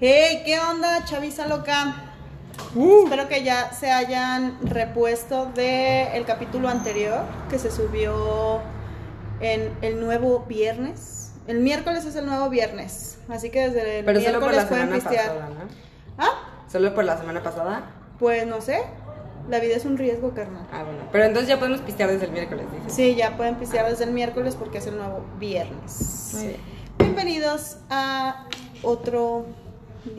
Hey, ¿qué onda, chaviza loca? Uh. Espero que ya se hayan repuesto del el capítulo anterior que se subió en el nuevo viernes. El miércoles es el nuevo viernes, así que desde el Pero solo por miércoles la pueden pistear. pasada, ¿no? ¿Ah? ¿Solo por la semana pasada? Pues no sé. La vida es un riesgo, carnal. Ah, bueno. Pero entonces ya podemos pistear desde el miércoles, dices. Sí, ya pueden pistear desde el miércoles porque es el nuevo viernes. Muy bien. Bienvenidos a otro,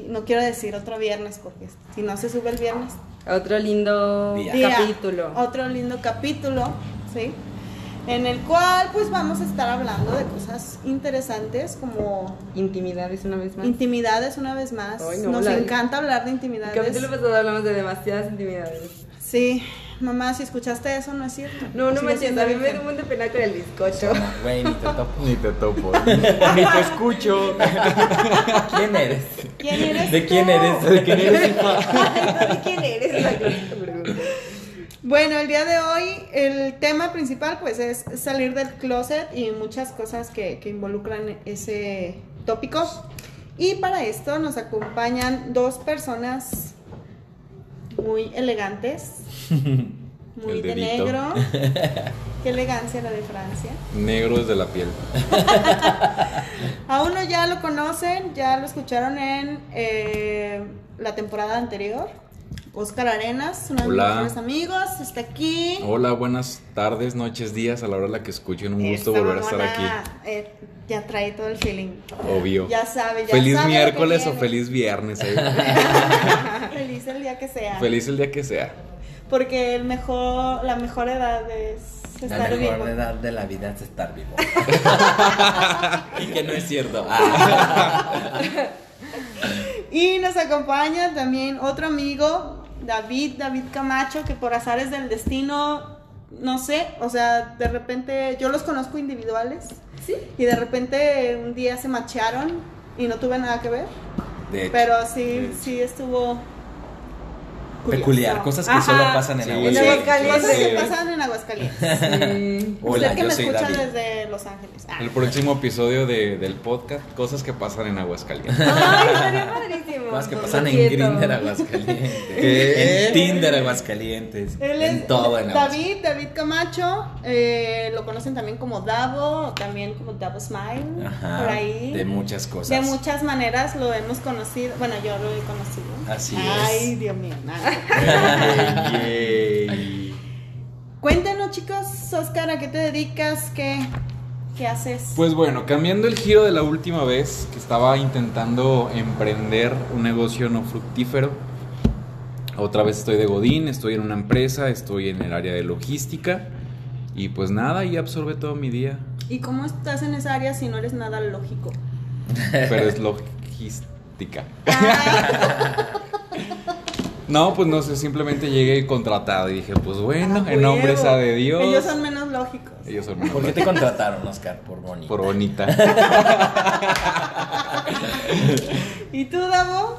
no quiero decir otro viernes porque si no se sube el viernes, Otro lindo Día. día, capítulo. Otro lindo capítulo, ¿sí? En el cual pues vamos a estar hablando de cosas interesantes como Intimidades una vez más. intimidades una vez más. Ay, no, Nos la- encanta hablar de el intimidades. capítulo pasado hablamos de demasiadas intimidades. Sí, mamá, si escuchaste eso no es cierto. No, no manches, siendo a mí me dio un montón de pena con el bizcocho. Güey, ni te topo. Ni te topo. Ni te escucho. ¿Quién eres? ¿Quién eres ¿De quién eres? ¿De quién eres, ¿de quién eres? La clásica pregunta. Bueno, el día de hoy el tema principal pues es salir del closet y muchas cosas que, que involucran ese tópico. Y para esto nos acompañan dos personas muy elegantes, muy de negro. Qué elegancia la de Francia. Negro desde la piel. A uno ya lo conocen, ya lo escucharon en eh, la temporada anterior. Oscar Arenas, uno de mis mejores amigos, está aquí. Hola, buenas tardes, noches, días, a la hora a la que escuchen. Un gusto Esta volver a estar aquí. eh, ya trae todo el feeling. Obvio. Ya sabe, ya Feliz sabe miércoles o feliz viernes. eh. Feliz el día que sea. feliz el día que sea. Porque el mejor, la mejor edad es La estar mejor vivo. edad de la vida es estar vivo. y que no es cierto. Ah. Y nos acompaña también otro amigo, David, David Camacho, que por azares del destino, no sé, o sea, de repente yo los conozco individuales. ¿Sí? Y de repente un día se machearon y no tuve nada que ver. De hecho, Pero sí, sí estuvo. Peculiar, cosas que Ajá. solo pasan en Sí. Aguascalientes. Cosas que pasan en Aguascalientes. Sí. Hola, Usted que yo me soy escucha David. desde Los Ángeles. Ah. El próximo episodio de- del podcast, cosas que pasan en Aguascalientes. Ay, estaría padrísimo. Cosas que pasan en. Grinder Aguascalientes. ¿Qué? En Tinder Aguascalientes. Él en es todo en David, David Camacho, eh, lo conocen también como Davo, también como Davo Smile, Ajá, por ahí. De muchas cosas. De muchas maneras lo hemos conocido, bueno, yo lo he conocido. Así Ay, es. Dios mío, nada. Yay. Cuéntanos, chicos, Oscar, ¿a qué te dedicas? ¿Qué, qué haces? Pues bueno, cambiando el giro de la última vez que estaba intentando emprender un negocio no fructífero. Otra vez estoy de Godín, estoy en una empresa, estoy en el área de logística. Y pues nada, ahí absorbe todo mi día. ¿Y cómo estás en esa área si no eres nada lógico? Pero es logística. Ah, No, pues no sé, simplemente llegué contratado y dije, pues bueno, a en nombre de Dios. Ellos son menos lógicos. Ellos son ¿Por qué te contrataron, Oscar? Por bonito. por bonita. ¿Y tú, Davo?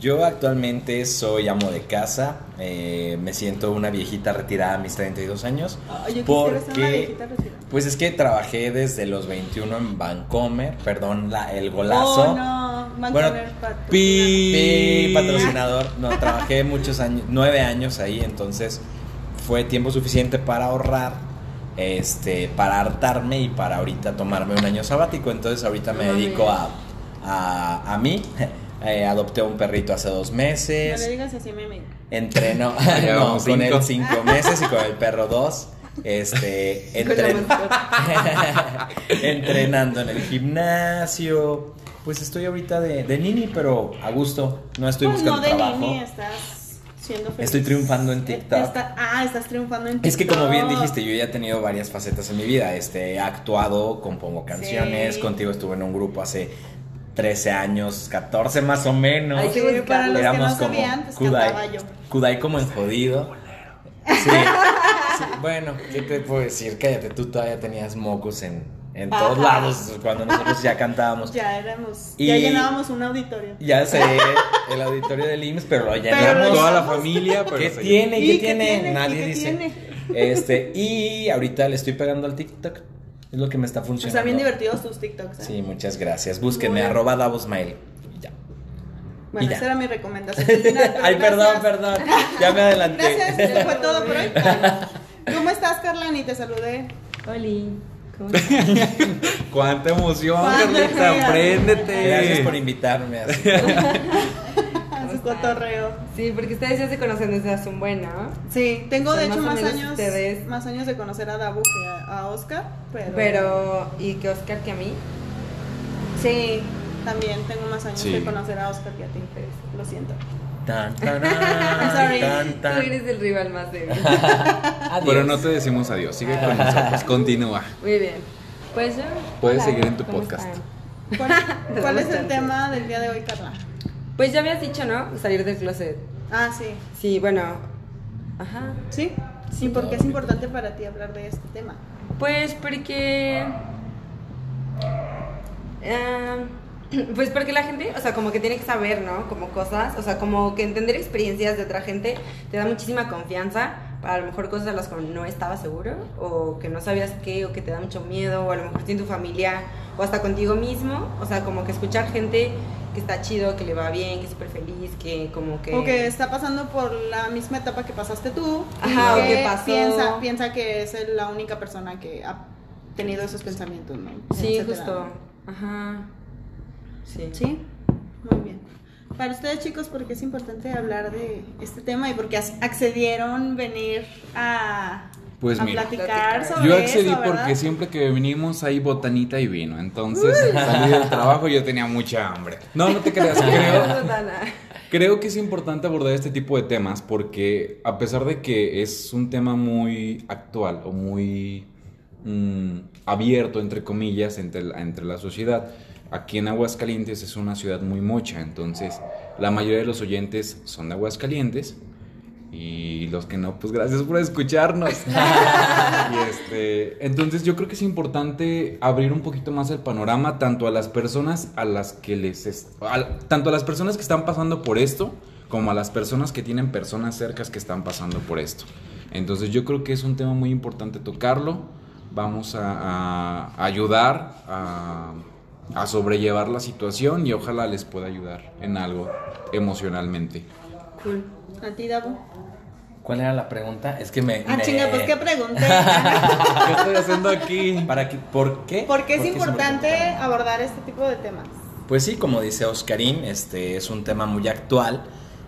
Yo actualmente soy amo de casa. eh, me siento una viejita retirada a mis 32 años. Ay, yo quisiera ser una porque, viejita retirada. pues es que trabajé desde los 21 en Vancomer. Perdón, la, el golazo. Oh, no, Bueno. Sí, patrocinador. No, trabajé muchos años, nueve años ahí, entonces fue tiempo suficiente para ahorrar, este, para hartarme y para ahorita tomarme un año sabático. Entonces ahorita me dedico a, a, a mí. Eh, adopté un perrito hace dos No le meses. digas así amigo. Entreno no, con cinco. él cinco meses y con el perro dos. Este, entren- entrenando en el gimnasio. Pues estoy ahorita de, de nini, pero a gusto. No estoy Pues no buscando de trabajo. nini, estás siendo feliz. Estoy triunfando en TikTok. Está- ah, estás triunfando en TikTok. Es que como bien dijiste, yo ya he tenido varias facetas en mi vida. Este, he actuado, compongo canciones, Sí. contigo estuve en un grupo hace 13 años, 14 más o menos. Sí, buscarlo. para los que no sabían, pues Kudai, yo. Kudai como en jodido. Sí, sí, bueno, ¿qué te puedo decir? Cállate, tú todavía tenías mocos en, en todos lados cuando nosotros ya cantábamos. Ya éramos, Y- ya llenábamos un auditorio. Ya sé, el auditorio del IMSS, pero lo llenamos. Toda la familia, pero ¿Qué tiene? ¿Y ¿Qué qué tiene? tiene? ¿Y Nadie qué dice. tiene? Este, y ahorita le estoy pegando al TikTok. Es lo que me está funcionando. Están bien divertidos tus TikToks. ¿eh? Sí, muchas gracias. Búsquenme, arroba Davosmail. Y ya. Bueno, ya. esa era mi recomendación. final, Ay, perdón, gracias. perdón. Ya me adelanté. Gracias, fue todo por hoy. ¿Cómo estás, Carla? Ni te saludé. Oli. ¡Cuánta emoción, Carlita! fea. ¡Apréndete! Gracias por invitarme. así. A su cotorreo. Sí, porque ustedes ya se conocen desde hace un buen, ¿no? Sí, tengo de hecho más años, ustedes. más años de conocer a Dabu que a, a Oscar, pero... Pero, ¿y que Oscar que a mí? Sí, también tengo más años Sí. de conocer a Oscar que a ti, lo siento. Tan, tan, sorry. tan, Tú eres el rival más débil. Pero no te decimos adiós, sigue con nosotros, continúa. Muy bien. Pues yo. Puedes hola, seguir en tu ¿cómo podcast. están? ¿Cuál, es el tema del día de hoy, Carla? Pues ya habías dicho, ¿no? Salir del closet. Ah, sí. Sí, bueno. Ajá. ¿Sí? ¿Y por qué es importante para ti hablar de este tema? Pues porque. ah, pues porque la gente, o sea, como que tiene que saber, ¿no? Como cosas, o sea, como que entender experiencias de otra gente te da muchísima confianza para a lo mejor cosas a las que no estabas seguro, o que no sabías qué, o que te da mucho miedo, o a lo mejor en tu familia, o hasta contigo mismo, o sea, como que escuchar gente que está chido, que le va bien, que es súper feliz, que como que... O que está pasando por la misma etapa que pasaste tú. Ajá, o que pasó. Piensa, piensa que es la única persona que ha tenido esos pensamientos, ¿no? Sí, Etcétera. justo. Ajá. Sí. Sí, muy bien. Para ustedes chicos, ¿por qué es importante hablar de este tema y por qué as- accedieron venir a, Pues a mira. platicar Platicar. sobre Yo accedí eso, porque siempre que venimos hay botanita y vino. Entonces salí del trabajo y yo tenía mucha hambre. No, no te creas, creo, creo que es importante abordar este tipo de temas porque a pesar de que es un tema muy actual o muy mm, abierto, entre comillas, entre la, entre la sociedad, aquí en Aguascalientes es una ciudad muy mocha. Entonces la mayoría de los oyentes son de Aguascalientes. Y los que no, pues gracias por escucharnos. y este, entonces yo creo que es importante abrir un poquito más el panorama tanto a las personas a las que les a- tanto a las personas que están pasando por esto como a las personas que tienen personas cercas que están pasando por esto. Entonces yo creo que es un tema muy importante tocarlo. Vamos a, a ayudar a, a sobrellevar la situación y ojalá les pueda ayudar en algo emocionalmente. Cool. ¿A ti, Dabu? ¿Cuál era la pregunta? Es que me. Ah, me- chinga, pues qué pregunté. ¿Qué estoy haciendo aquí? ¿Para qué? ¿Por qué? ¿Por qué es ¿Por importante abordar este tipo de temas? Pues sí, como dice Oscarín, este es un tema muy actual.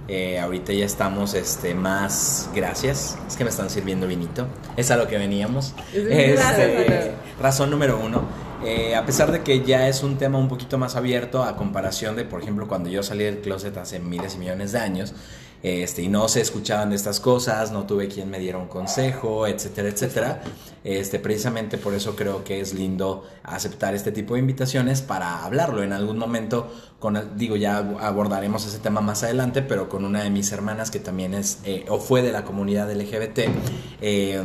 Eh, ahorita ya estamos este, más. Gracias. Es que me están sirviendo vinito. Es a lo que veníamos. Este, razón número uno. Eh, a pesar de que ya es un tema un poquito más abierto a comparación de, por ejemplo, cuando yo salí del closet hace miles y millones de años, este, y no se escuchaban de estas cosas, no tuve quien me diera un consejo, etcétera, etcétera. Este, precisamente por eso creo que es lindo aceptar este tipo de invitaciones para hablarlo en algún momento. Con, digo, ya abordaremos ese tema más adelante, pero con una de mis hermanas que también es eh, o fue de la comunidad LGBT, eh,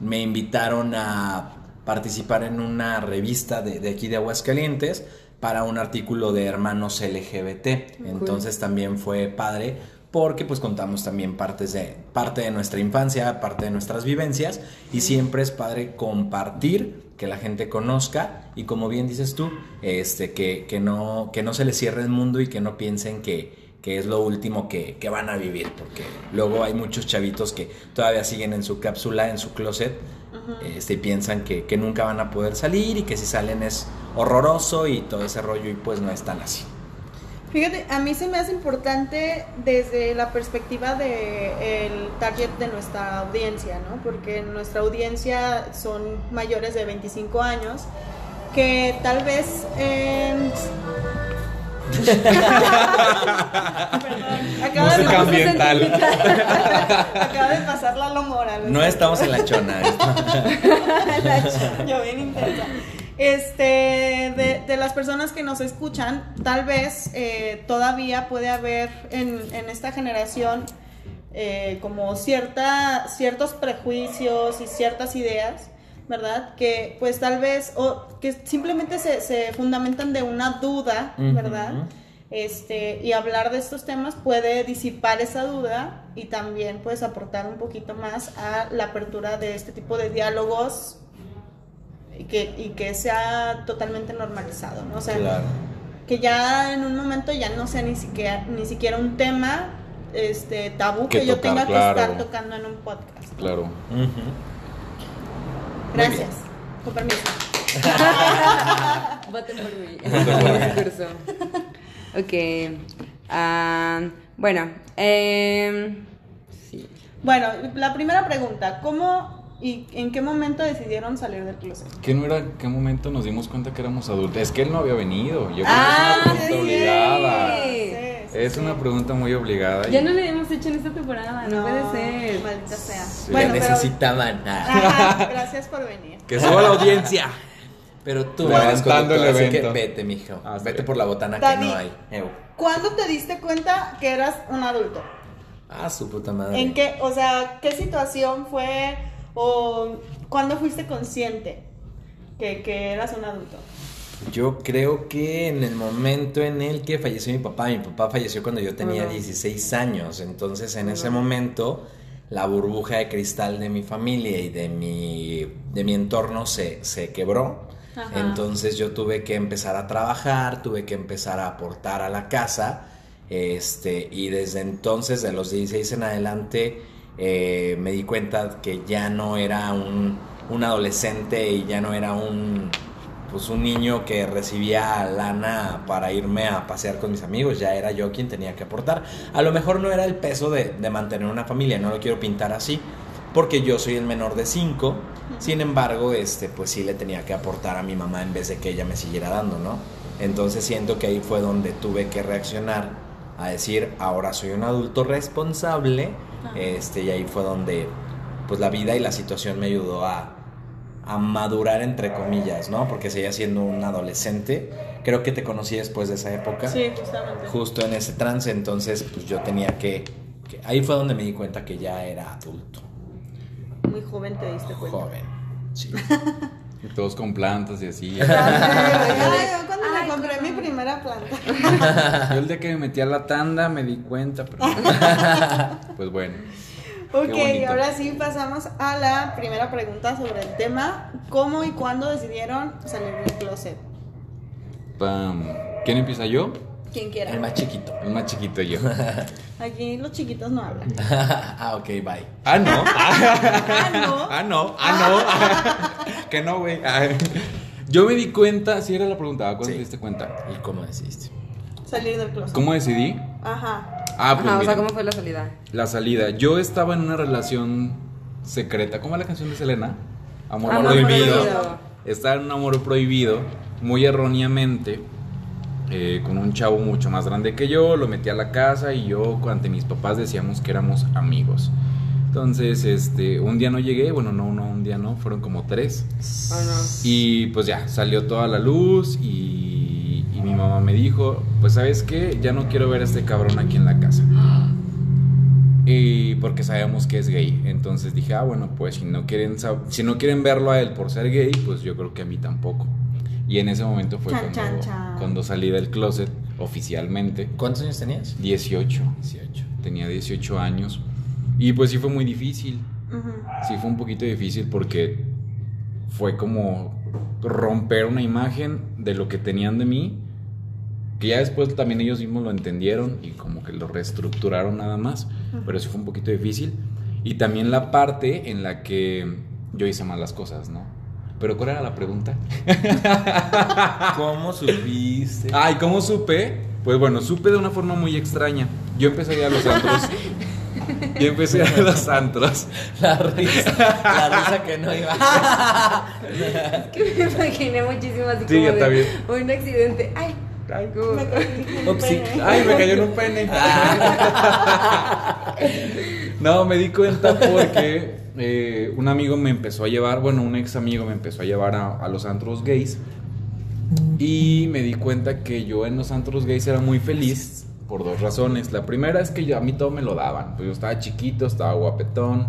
me invitaron a participar en una revista de, de aquí de Aguascalientes para un artículo de hermanos LGBT. Entonces también fue padre porque pues contamos también partes de parte de nuestra infancia, parte de nuestras vivencias y siempre es padre compartir que la gente conozca y como bien dices tú, este que, que no que no se les cierre el mundo y que no piensen que que es lo último que, que van a vivir, porque luego hay muchos chavitos que todavía siguen en su cápsula, en su closet, este, y piensan que, que nunca van a poder salir y que si salen es horroroso y todo ese rollo y pues no es tan así. Fíjate, a mí se me hace importante desde la perspectiva de el target de nuestra audiencia, ¿no? Porque nuestra audiencia son mayores de 25 años que tal vez eh, acaba de Música pasar- ambiental. acaba de pasar la lomora. lo No estamos en la chona. Yo bien intensa. Este, de, de las personas que nos escuchan, tal vez eh, todavía puede haber en, en esta generación eh, como cierta, ciertos prejuicios y ciertas ideas, ¿verdad? Que pues tal vez, o que simplemente se, se fundamentan de una duda. ¿verdad? Este, y hablar de estos temas puede disipar esa duda y también pues aportar un poquito más a la apertura de este tipo de diálogos y que, y que sea totalmente normalizado, ¿no? O sea, Claro. que ya en un momento ya no sea ni siquiera, ni siquiera un tema este tabú que, Que yo tocar, tenga claro. que estar tocando en un podcast. Claro. Ujú. Gracias. Con permiso. Voten por mí. Voten por mí. Discurso. Ok. ah, bueno. em, sí. Bueno, la primera pregunta, ¿cómo y en qué momento decidieron salir del closet? ¿Qué no era, qué momento nos dimos cuenta que éramos adultos? Es que él no había venido. Yo creo Ah, que es una pregunta sí. obligada. Sí, sí, Es sí. una pregunta muy obligada. y- Ya no le hemos hecho en esta temporada, no, puede ser. Maldita sea. Sí. Bueno, Ya pero- necesitaban. ah. Ajá, gracias por venir. Que suba la audiencia. Pero tú Levantando el conductor, así que evento. vete, mijo. Ah, sí. vete por la botana que no hay. Ew. ¿Cuándo te diste cuenta que eras un adulto? Ah, su puta madre. ¿En qué, o sea, qué situación fue o cuándo fuiste consciente que, que eras un adulto? Yo creo que en el momento en el que falleció mi papá, mi papá falleció cuando yo tenía Ajá. 16 años, entonces en ese momento la burbuja de cristal de mi familia y de mi, de mi entorno se, se quebró. Ajá. Entonces yo tuve que empezar a trabajar, tuve que empezar a aportar a la casa. Este, y desde entonces, de los 16 en adelante, eh, me di cuenta que ya no era un, un adolescente y ya no era un, pues un niño que recibía lana para irme a pasear con mis amigos, ya era yo quien tenía que aportar. A lo mejor no era el peso de, de mantener una familia, no lo quiero pintar así, porque yo soy el menor de cinco. Sin embargo, este, pues sí le tenía que aportar a mi mamá en vez de que ella me siguiera dando, ¿no? Entonces siento que ahí fue donde tuve que reaccionar a decir, ahora soy un adulto responsable, Este, y ahí fue donde, pues la vida y la situación me ayudó a, a madurar entre comillas, ¿no? Porque seguía siendo un adolescente. Creo que te conocí después de esa época. Sí, justamente. Justo en ese trance, entonces pues yo tenía que, que- ahí fue donde me di cuenta que ya era adulto, Muy joven te diste cuenta. joven. Sí. Y todos con plantas y así. Compré mi primera planta. Yo el día que me metí a la tanda me di cuenta, pero... pues bueno. Ok, ahora sí pasamos a la primera pregunta sobre el tema. ¿Cómo y cuándo decidieron salir del closet? Pam. ¿Quién empieza yo? Quien quiera. El más chiquito. El más chiquito yo. Aquí los chiquitos no hablan. ah, ok, bye. Ah, no. Ah, no. Ah, no. Ah, no. que no, güey. Yo me di cuenta, si era la pregunta, ¿cuándo Sí. te diste cuenta? ¿Y cómo decidiste? Salir del closet. ¿Cómo decidí? Ajá. Ah, pues Ajá, o sea, ¿cómo fue la salida? la salida. Yo estaba en una relación secreta. ¿Cómo es la canción de Selena? Amor, Amor prohibido. prohibido. Estaba en un amor prohibido, muy erróneamente, eh, con un chavo mucho más grande que yo. Lo metí a la casa y yo, ante mis papás, decíamos que éramos amigos. Entonces, este, un día no llegué, bueno, no, no, un día no, fueron como tres. Y pues ya, salió toda la luz y, y mi mamá me dijo, pues sabes qué, ya no quiero ver a este cabrón aquí en la casa. Y porque sabemos que es gay. Entonces dije, ah, bueno, pues si no quieren si no quieren verlo a él por ser gay, pues yo creo que a mí tampoco. Y en ese momento fue Chan, cuando, chan, chan. cuando salí del closet oficialmente. ¿Cuántos años tenías? 18. 18. Tenía 18 años. Y pues sí fue muy difícil. Sí fue un poquito difícil porque fue como romper una imagen de lo que tenían de mí, que ya después también ellos mismos lo entendieron y como que lo reestructuraron nada más, pero sí fue un poquito difícil. Y también la parte en la que yo hice malas cosas, ¿no? Pero ¿cuál era la pregunta? ¿Cómo supiste? Ay, ¿cómo supe? Pues bueno, supe de una forma muy extraña. Yo empecé a ir a los antros. Yo empecé a ir a los antros. La risa, la risa que no iba. Que me imaginé muchísimo así Sí, como ya está de un accidente. Ay, Ay, Me. Ay, me cayó en un pene. No, me di cuenta porque eh, un amigo me empezó a llevar, bueno, un ex amigo me empezó a llevar a, a los antros gays. Y me di cuenta que yo en los antros gays era muy feliz por dos razones. La primera es que yo- a mí todo me lo daban. Pues yo estaba chiquito, estaba guapetón,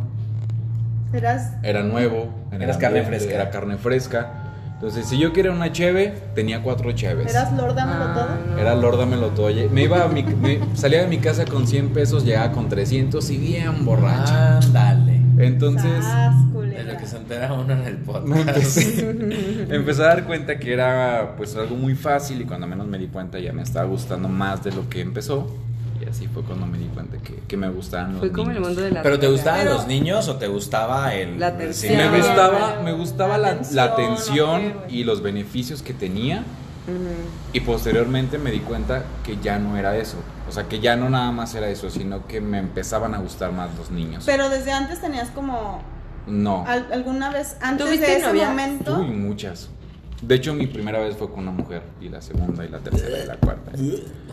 Eras era nuevo. en el Eras carne fresca. Era carne fresca. Entonces, si yo quería una cheve, tenía cuatro cheves. eras Lord Dámelo Ah, todo. no. Era Lord dámelo todo. Me iba a mi- me- salía de mi casa con 100 pesos, llegaba con 300 y bien borracha. Ándale. Entonces, Sas, Culera. lo que se entera uno en el podcast. empecé, empecé a dar cuenta que era pues algo muy fácil y cuando menos me di cuenta ya me estaba gustando más de lo que empezó. Y así fue cuando me di cuenta que, que me gustaban los Fue como el niños. mundo de la ¿Pero te gustaban Pero- los niños o te gustaba el... La el atención. cine? Me Sí, gustaba, me gustaba la la, atención, la no y los beneficios que tenía. Ujú. Y posteriormente me di cuenta que ya no era eso. O sea, que ya no nada más era eso, sino que me empezaban a gustar más los niños. Pero desde antes tenías como no. al- alguna vez antes ¿Tuviste de ese novia? momento. Uy, muchas. De hecho, mi primera vez fue con una mujer, y la segunda, y la tercera, y la cuarta.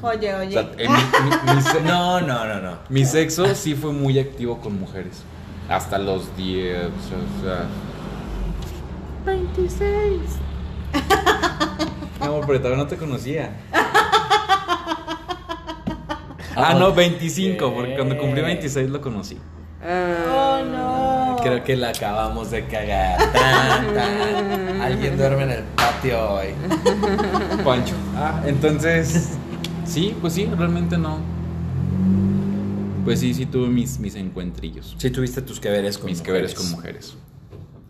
Oye, O oye. sea, en mi, mi- mi se- No, no, no, no. mi sexo sí fue muy activo con mujeres. Hasta los 10, o sea. 26. No, pero todavía no te conocía. Ah, no, 25, porque cuando cumplí 26 lo conocí. oh, no. Creo que la acabamos de cagar. Tan, tan. Alguien duerme en el patio hoy. Pancho. Ah, entonces. Sí, pues sí, realmente no. Pues sí, sí tuve mis, mis encuentrillos. Sí tuviste tus que veres con mis que veres mujeres. con mujeres.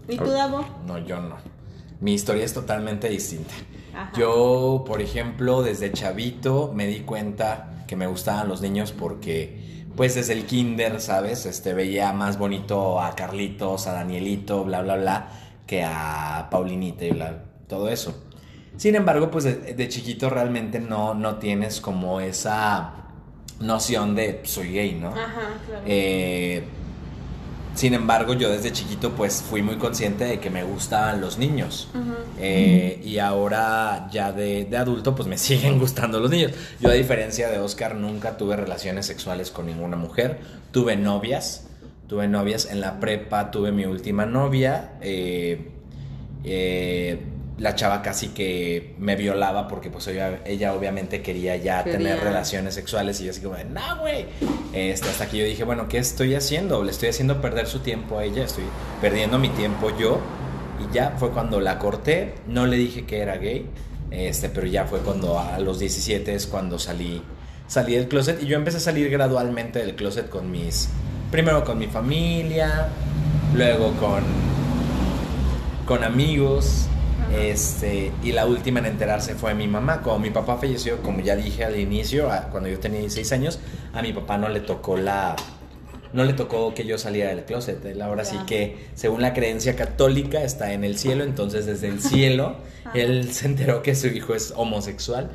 ¿Y tú, Davo? No, yo no. Mi historia es totalmente distinta. Ajá. Yo, por ejemplo, desde chavito me di cuenta que me gustaban los niños porque, pues desde el kinder, ¿sabes? Este, veía más bonito a Carlitos, a Danielito, bla, bla, bla, que a Paulinita y bla, todo eso. Sin embargo, pues de, de chiquito realmente no, no tienes como esa noción de soy gay, ¿no? Ajá, claro. Eh, sin embargo, yo desde chiquito pues fui muy consciente de que me gustaban los niños. Eh, y ahora ya de, de adulto pues me siguen gustando los niños. Yo a diferencia de Oscar nunca tuve relaciones sexuales con ninguna mujer. Tuve novias. Tuve novias en la prepa, tuve mi última novia. eh, eh, la chava casi que me violaba porque pues ella, ella obviamente quería ya Quería. tener relaciones sexuales y yo así como, no, güey. Este, hasta que yo dije, bueno, ¿qué estoy haciendo? Le estoy haciendo perder su tiempo a ella, estoy perdiendo mi tiempo yo. Y ya fue cuando la corté, no le dije que era gay, este, pero ya fue cuando a los 17 es cuando salí, salí del closet y yo empecé a salir gradualmente del closet con mis, primero con mi familia, luego con, con amigos, este, y la última en enterarse fue mi mamá. Como mi papá falleció, como ya dije al inicio, a- cuando yo tenía 16 años, a mi papá no le tocó la... No le tocó que yo saliera del closet. Él ahora sí que, según la creencia católica, está en el cielo. Entonces, desde el cielo, él se enteró que su hijo es homosexual.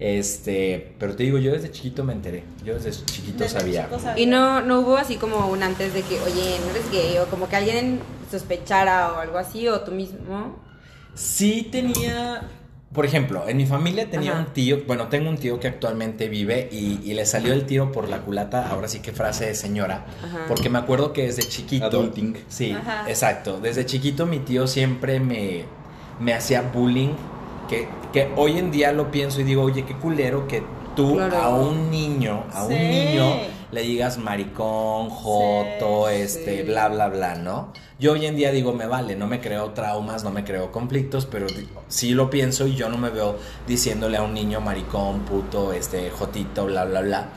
Este, pero te digo, yo desde chiquito me enteré. Yo desde chiquito Desde sabía. chico sabía. Y no, no hubo así como un antes de que, oye, no eres gay, o como que alguien sospechara o algo así, o tú mismo. Sí tenía, por ejemplo, en mi familia tenía Ajá. un tío, bueno, tengo un tío que actualmente vive y, y le salió el tiro por la culata, ahora sí que frase de señora, Ajá. porque me acuerdo que desde chiquito... Adulting. Sí, Ajá. exacto. Desde chiquito mi tío siempre me, me hacía bullying, que, que hoy en día lo pienso y digo, oye, qué culero que tú Claro. a un niño, a un niño le digas maricón, joto, Sí, este, sí. bla, bla, bla, ¿no? Yo hoy en día digo, me vale, no me creo traumas, no me creo conflictos, pero sí lo pienso y yo no me veo diciéndole a un niño maricón, puto, este, jotito, bla, bla, bla.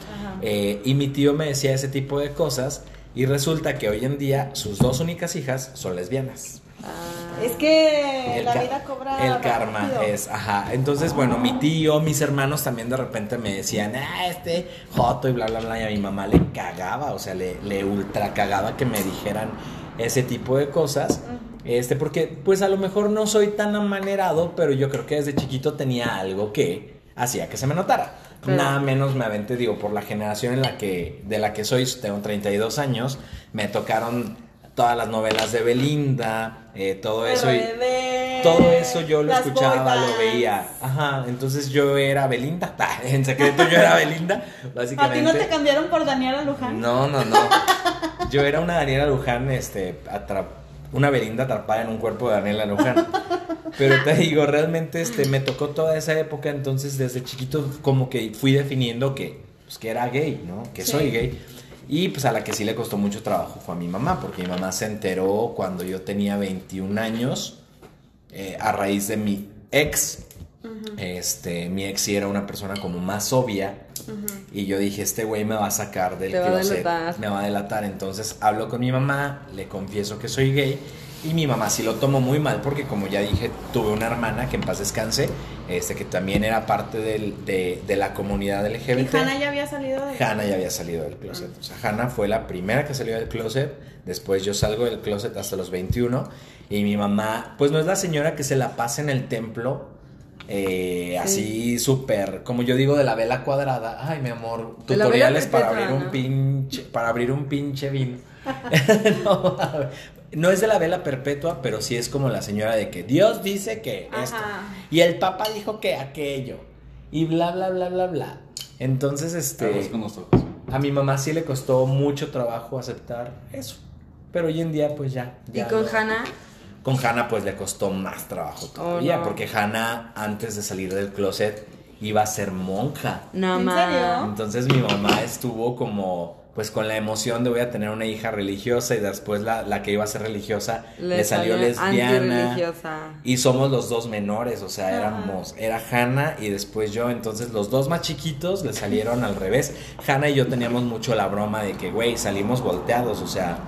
Eh, y mi tío me decía ese tipo de cosas y resulta que hoy en día sus dos únicas hijas son lesbianas. Ah, Es que El la vida cobra. El karma rápido. es, ajá. Entonces, bueno, mi tío, mis hermanos también de repente me decían, ah, este joto y bla, bla, bla. Y a mi mamá le cagaba, o sea, le, le ultra cagaba que me dijeran ese tipo de cosas. Este, porque, pues a lo mejor no soy tan amanerado, pero yo creo que desde chiquito tenía algo que hacía que se me notara. Nada menos me aventé, digo, por la generación en la que, de la que soy, tengo 32 años, me tocaron todas las novelas de Belinda, eh, todo eso. y- todo eso yo lo escuchaba, lo veía. Ajá, entonces yo era Belinda. Ah, En secreto yo era Belinda, ¿A ti básicamente. no te cambiaron por Daniela Luján? No, no, no. Yo era una Daniela Luján, este, una Belinda atrapada en un cuerpo de Daniela Luján. Pero te digo, realmente este, me tocó toda esa época, entonces desde chiquito como que fui definiendo que, pues, que era gay, ¿no? Que Sí. soy gay. Y pues a la que sí le costó mucho trabajo fue a mi mamá, porque mi mamá se enteró cuando yo tenía 21 años, eh, a raíz de mi ex. Este, mi ex sí era una persona como más obvia Y yo dije, este güey me va a sacar del Te va a closet, me va a delatar. Entonces hablo con mi mamá, le confieso que soy gay. Y mi mamá sí lo tomó muy mal porque como ya dije, tuve una hermana que en paz descanse, este, que también era parte del- de, de la comunidad ¿Y LGBT. Hannah ya había salido de Hannah ya había salido del closet. O sea, Hannah fue la primera que salió del closet. Después yo salgo del closet hasta los 21. Y mi mamá, pues no es la señora que se la pasa en el templo. eh, así súper, como yo digo, de la vela cuadrada. Ay, mi amor, tutoriales para abrir un pinche, para abrir un pinche vino. no, a ver, no es de la vela perpetua, pero sí es como la señora de que Dios dice que esto. Y el Papa dijo que aquello. Y bla, bla, bla, bla, bla. Entonces, este... Con los ojos. A mi mamá sí le costó mucho trabajo aceptar eso. Pero hoy en día, pues ya. Y con lo- Hannah, Con Hannah, pues le costó más trabajo todavía. no. Porque Hannah, antes de salir del closet, iba a ser monja. no ¿En serio? Entonces mi mamá estuvo como. Pues con la emoción de voy a tener una hija religiosa y después la, la que iba a ser religiosa le, salió lesbiana. Y somos los dos menores, o sea, Ah. éramos, era Hannah y después yo, entonces los dos más chiquitos le salieron al revés. Hannah y yo teníamos mucho la broma de que, güey, salimos volteados, o sea,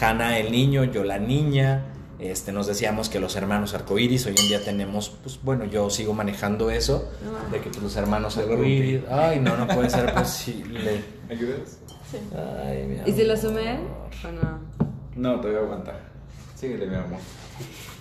Hannah el niño, yo la niña, este, nos decíamos que los hermanos arcoíris, hoy en día tenemos, pues bueno, yo sigo manejando eso, de que pues, los hermanos arcoíris, ay, no, no puede ser posible. ¿Me ayudas? Ay, mi ¿Y si lo él o no? No, te voy a aguantar. Síguele, mi amor.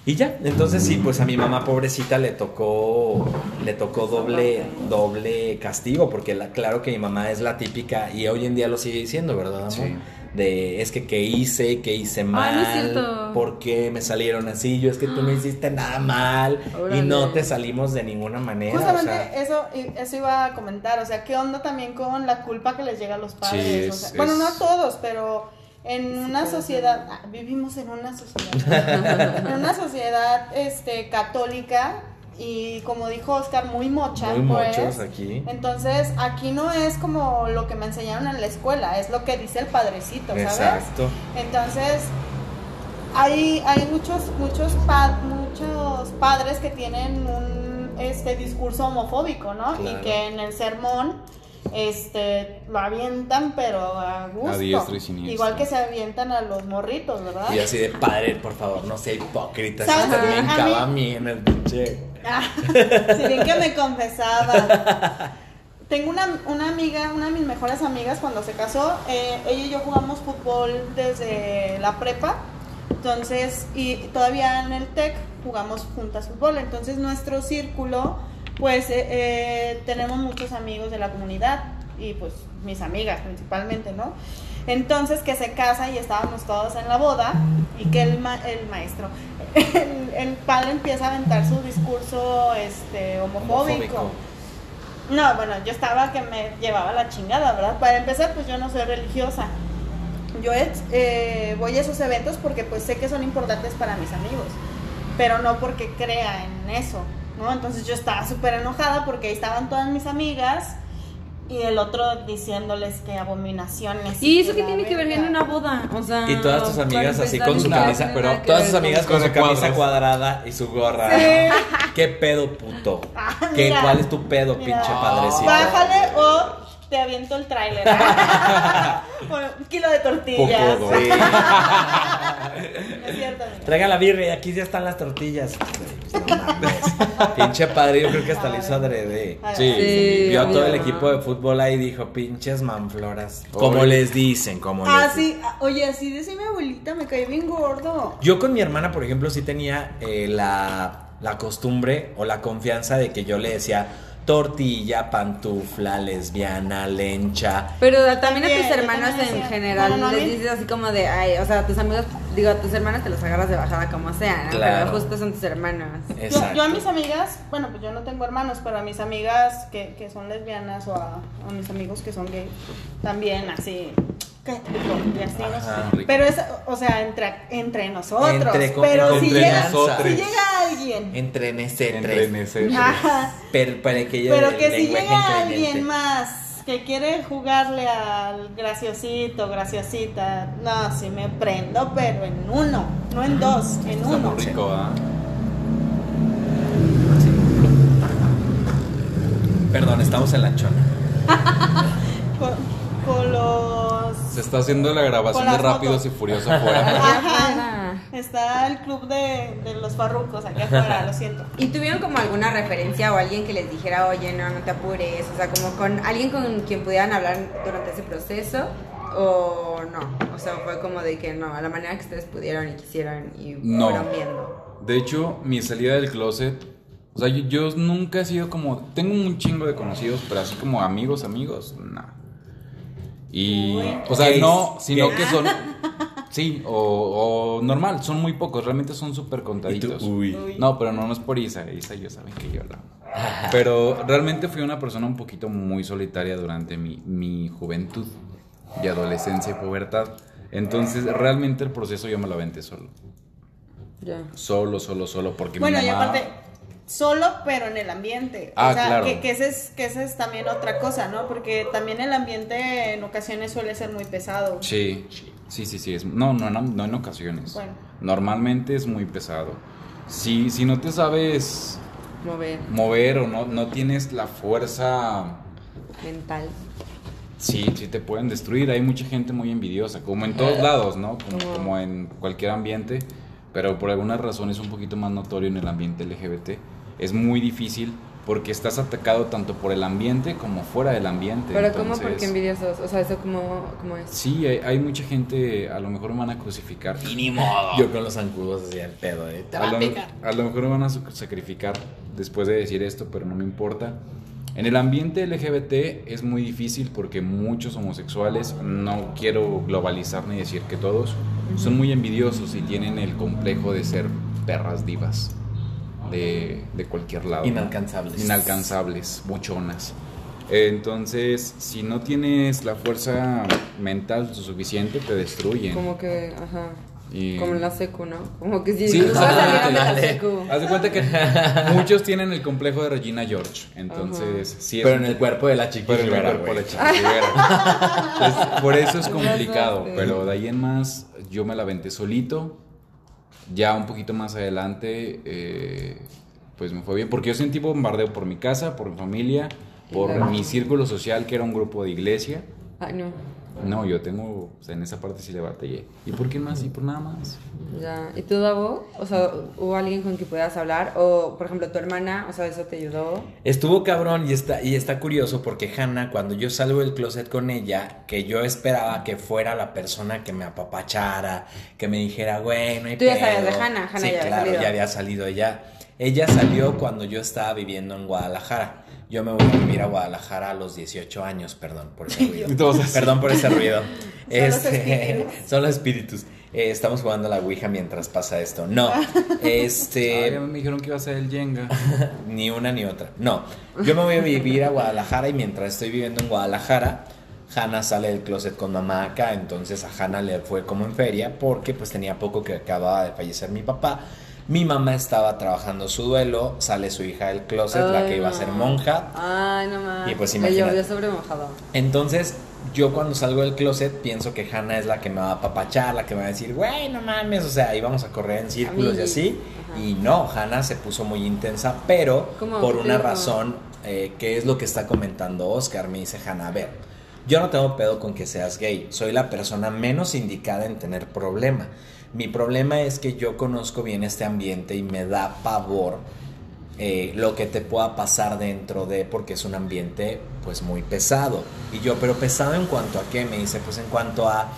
Y ya, entonces sí, pues a mi mamá pobrecita le tocó, le tocó doble, doble castigo, porque la, claro que mi mamá es la típica, y hoy en día lo sigue diciendo, ¿verdad, amor? Sí. De, es que qué hice, qué hice mal, no es cierto. por qué me salieron así, yo es que tú no hiciste nada mal, y Órale. no te salimos de ninguna manera, Justamente o sea, eso, eso iba a comentar, o sea, ¿qué onda también con la culpa que les llega a los padres? Sí, O es- sea, Bueno, no a es- todos, pero en una sociedad, ah, vivimos en una sociedad, en una sociedad este, católica y como dijo Oscar, muy mocha, muy pues. aquí. Entonces, aquí no es como lo que me enseñaron en la escuela, es lo que dice el padrecito, ¿sabes? Exacto. Entonces, hay, hay muchos, muchos, pa- muchos padres que tienen un este discurso homofóbico, ¿no? Claro. Y que en el sermón este lo avientan pero a gusto. A diestra y siniestra. Igual que se avientan a los morritos, ¿verdad? Y así de padre, por favor, no sea hipócrita. ¿Sabes Usted me qué? A mí- encaba a mí en el pinche. Ah, si bien que me confesaba. Tengo una, una amiga, una de mis mejores amigas cuando se casó, eh, ella y yo jugamos fútbol desde la prepa, entonces, y todavía en el TEC jugamos juntas fútbol, entonces nuestro círculo, pues eh, eh, tenemos muchos amigos de la comunidad y pues mis amigas principalmente, ¿no? Entonces que se casa y estábamos todos en la boda y que el, ma- el maestro, el, el padre empieza a aventar su discurso este, homofóbico. Homofóbico. No, bueno, yo estaba que me llevaba la chingada, ¿verdad? Para empezar, pues yo no soy religiosa. Yo eh, voy a esos eventos porque pues sé que son importantes para mis amigos, pero no porque crea en eso, ¿no? Entonces yo estaba súper enojada porque ahí estaban todas mis amigas y el otro diciéndoles que abominaciones. ¿Y eso que qué tiene que ver en una boda? O sea, Y todas tus amigas así con su camisa, pero todas sus amigas con con su camisa cuadros. cuadrada y su gorra. Sí. ¿Qué pedo, puto? Ah, ¿Qué, mira. ¿Cuál es tu pedo, Mira. pinche padrecito? Bájale o te aviento el tráiler. Bueno, un kilo de tortillas. Poco, Sí. No es cierto, amiga. Traiga la birria y aquí ya están las tortillas. No mames. pinche padre, yo creo que hasta lo hizo adrede. Sí. Sí, Vio a todo el equipo de fútbol ahí y dijo, pinches manfloras. Como les dicen, como Ah, les sí. ah, Oye, así decía mi abuelita, me caí bien gordo. Yo con mi hermana, por ejemplo, sí tenía eh, la, la costumbre o la confianza de que yo le decía tortilla, pantufla, lesbiana, lencha. Pero también a tus hermanas en general Bueno, no, les dices así como de, ay, o sea, a tus amigos, digo, a tus hermanas te los agarras de bajada como sea, ¿no? Claro. Pero justo son tus hermanas. Yo, Exacto. yo a mis amigas, bueno, pues yo no tengo hermanos, pero a mis amigas que, que son lesbianas o a, a mis amigos que son gays, también así. Pero es, o sea, entre, entre nosotros. Entre pero si entre llega, nosotros. si llega alguien. Entre ese Entre tres. ese. Ajá. Pero, pero que, yo Pero que si llega alguien más que quiere jugarle al graciosito, graciosita, no, si me prendo, pero en uno, no en dos, en Está uno. muy rico, ¿ah? Perdón, estamos en la chona. con, con los... Se está haciendo la grabación de Rápidos y Furiosos afuera. Está el club de, de los farrucos aquí afuera, lo siento. ¿Y tuvieron como alguna referencia o alguien que les dijera, oye, no, no te apures? O sea, como con alguien con quien pudieran hablar durante ese proceso o no. O sea, fue como de que no, a la manera que ustedes pudieron y quisieron y No. fueron viendo. De hecho, mi salida del closet, o sea, yo, yo nunca he sido como, tengo un chingo de conocidos, pero así como amigos, amigos, no. Y, Uy. o sea, no, sino que son, sí, o, o normal, son muy pocos, realmente son súper Y tú, contaditos. uy. Uy. No, pero no, no es por Isa, Isa yo saben que yo la amo. Pero realmente fui una persona un poquito muy solitaria durante mi, mi juventud y adolescencia y pubertad. Entonces, realmente el proceso yo me lo aventé solo. Ya. Solo, solo, solo, porque Bueno, mi y mamá... aparte, solo, pero en el ambiente. Ah, o sea, claro. que, que, ese es, que ese es también otra cosa, ¿no? Porque también el ambiente en ocasiones suele ser muy pesado. Sí, sí, sí, sí. Es, no, no, no, no en ocasiones. Bueno. Normalmente es muy pesado. Si, si no te sabes Mover mover o no, no tienes la fuerza, mental. sí, sí te pueden destruir. Hay mucha gente muy envidiosa, como en todos lados, ¿no? Como, Como- como en cualquier ambiente, pero por alguna razón es un poquito más notorio en el ambiente LGBT. Es muy difícil porque estás atacado tanto por el ambiente como fuera del ambiente. Pero ¿cómo? entonces- Porque envidiosos. O sea, eso cómo, cómo es. Sí, hay, hay mucha gente, a lo mejor me van a crucificar. Y ni modo. Yo con los zancudos hacía el pedo, ¿eh? Te A lo, a lo mejor me van a sacrificar después de decir esto, pero no me importa. En el ambiente LGBT es muy difícil porque muchos homosexuales, no quiero globalizar ni decir que todos, son muy envidiosos y tienen el complejo de ser perras divas de, de cualquier lado. ¿no? Inalcanzables. Inalcanzables, buchonas. Entonces, si no tienes la fuerza mental suficiente, te destruyen. Como que, ajá. Y- Como en la secu, ¿no? Como que si Sí, ah, de la secu. Haz de cuenta que muchos tienen el complejo de Regina George. Entonces, sí es Pero en el cuerpo de la chiqui pero en el cuerpo güey. de Chiqui Rivera. Entonces, por eso es complicado. Pero de ahí en más, yo me la aventé solito. Ya un poquito más adelante, eh, pues me fue bien. Porque yo sentí bombardeo por mi casa, por mi familia, por Claro. mi círculo social, que era un grupo de iglesia. Ay, no. No, yo tengo, o sea, en esa parte sí le batallé. ¿Y por qué más? ¿Y por nada más? Ya. ¿Y tú, Davo? O sea, ¿hubo alguien con quien puedas hablar? O, por ejemplo, tu hermana, o sea, ¿eso te ayudó? Estuvo cabrón y está, y está curioso porque Hannah, cuando yo salgo del closet con ella, que yo esperaba que fuera la persona que me apapachara, que me dijera, bueno, hay Tú ya pedo". sabías de Hannah, Hannah sí, ya había claro, salido. ya había salido ella. Ella salió cuando yo estaba viviendo en Guadalajara. Yo me voy a vivir a Guadalajara a los 18 años, perdón por ese ruido. Perdón por ese ruido. Son los espíritus. son los espíritus. Eh, estamos jugando a la Ouija mientras pasa esto. No, este... ya me dijeron que iba a ser el Jenga. ni una ni otra. No, yo me voy a vivir a Guadalajara y mientras estoy viviendo en Guadalajara, Hanna sale del closet con mamá acá, entonces a Hanna le fue como en feria porque pues tenía poco que acababa de fallecer mi papá. Mi mamá estaba trabajando su duelo, sale su hija del closet, la que iba a ser no. monja. Ay, no mames. Y pues Me imagínate. llovió sobre mojado. Entonces, yo cuando salgo del closet pienso que Hanna es la que me va a apapachar, la que me va a decir, güey, no mames, o sea, íbamos a correr en círculos y así. Ajá. Y no, Hanna se puso muy intensa, pero ¿Cómo? por ¿Qué te una razón, eh, que es lo que está comentando Oscar, me dice Hanna, a ver, yo no tengo pedo con que seas gay, soy la persona menos indicada en tener problema. Mi problema es que yo conozco bien este ambiente y me da pavor eh, lo que te pueda pasar dentro de, porque es un ambiente pues muy pesado. Y yo, pero pesado en cuanto a qué, me dice, pues en cuanto a,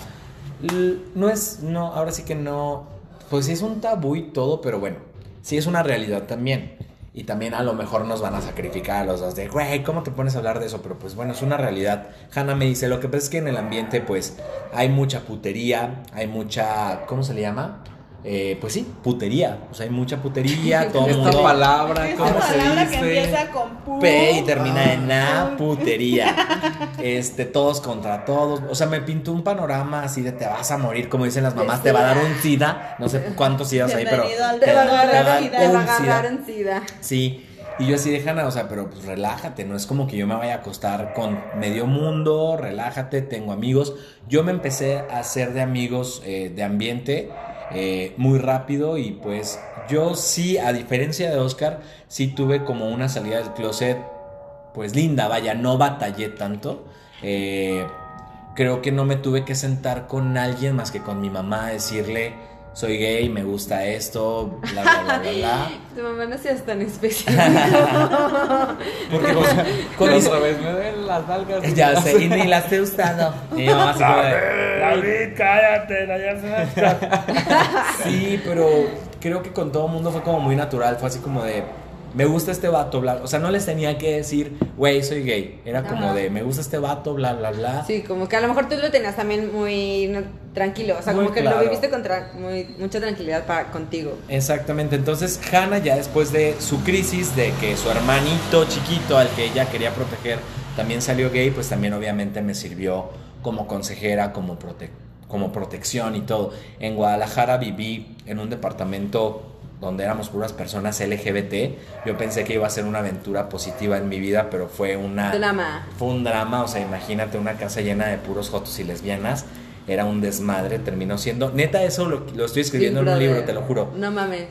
no es, no, ahora sí que no, pues es un tabú y todo, pero bueno, sí es una realidad también. Y también a lo mejor nos van a sacrificar a los dos de, güey, ¿cómo te pones a hablar de eso? Pero pues bueno, es una realidad. Hanna me dice, lo que pasa es que en el ambiente pues hay mucha putería, hay mucha, ¿cómo se le llama? Eh, pues sí, putería. O sea, hay mucha putería, todo Esta mundo- palabra, Esta ¿cómo se palabra que dice? empieza con pu. P y termina en Ah. A, putería. Este, todos contra todos. O sea, me pintó un panorama así de te vas a morir, como dicen las mamás, te va a dar un SIDA. No sé cuántos SIDAs hay, pero. Al Te va a Te va a agarrar, te va a un agarrar SIDA. en sida. Sí. Y yo así de Hanna, o sea, pero pues relájate, no es como que yo me vaya a acostar con medio mundo, relájate, tengo amigos. Yo me empecé a hacer de amigos eh, de ambiente eh, muy rápido y pues yo sí, a diferencia de Oscar, sí tuve como una salida del closet pues linda, vaya, no batallé tanto. Eh, creo que no me tuve que sentar con alguien más que con mi mamá a decirle, soy gay, me gusta esto, bla, bla, bla, bla, bla. Tu mamá no seas tan específico. Porque con, con mis- Otra vez me duelen las nalgas. Ya sé, y ni las he usado. Y mi mamá de, David, cállate, la ya se Sí, pero creo que con todo el mundo fue como muy natural. Fue así como de, me gusta este vato, bla. O sea, no les tenía que decir, güey, soy gay. Era como Ajá. de, me gusta este vato, bla, bla, bla. Sí, como que a lo mejor tú lo tenías también muy no, tranquilo. O sea, Muy como que claro. lo viviste con tra- muy, mucha tranquilidad para contigo. Exactamente, entonces Hannah ya después de su crisis, de que su hermanito chiquito al que ella quería proteger también salió gay, pues también obviamente me sirvió como consejera, como, prote- como protección y todo. En Guadalajara viví en un departamento donde éramos puras personas LGBT. Yo pensé que iba a ser una aventura positiva en mi vida, pero fue una... Drama. Fue un drama, o sea, imagínate una casa llena de puros jotos y lesbianas. Era un desmadre, terminó siendo... Neta, eso lo, lo estoy escribiendo en un libro, te lo juro. No mames.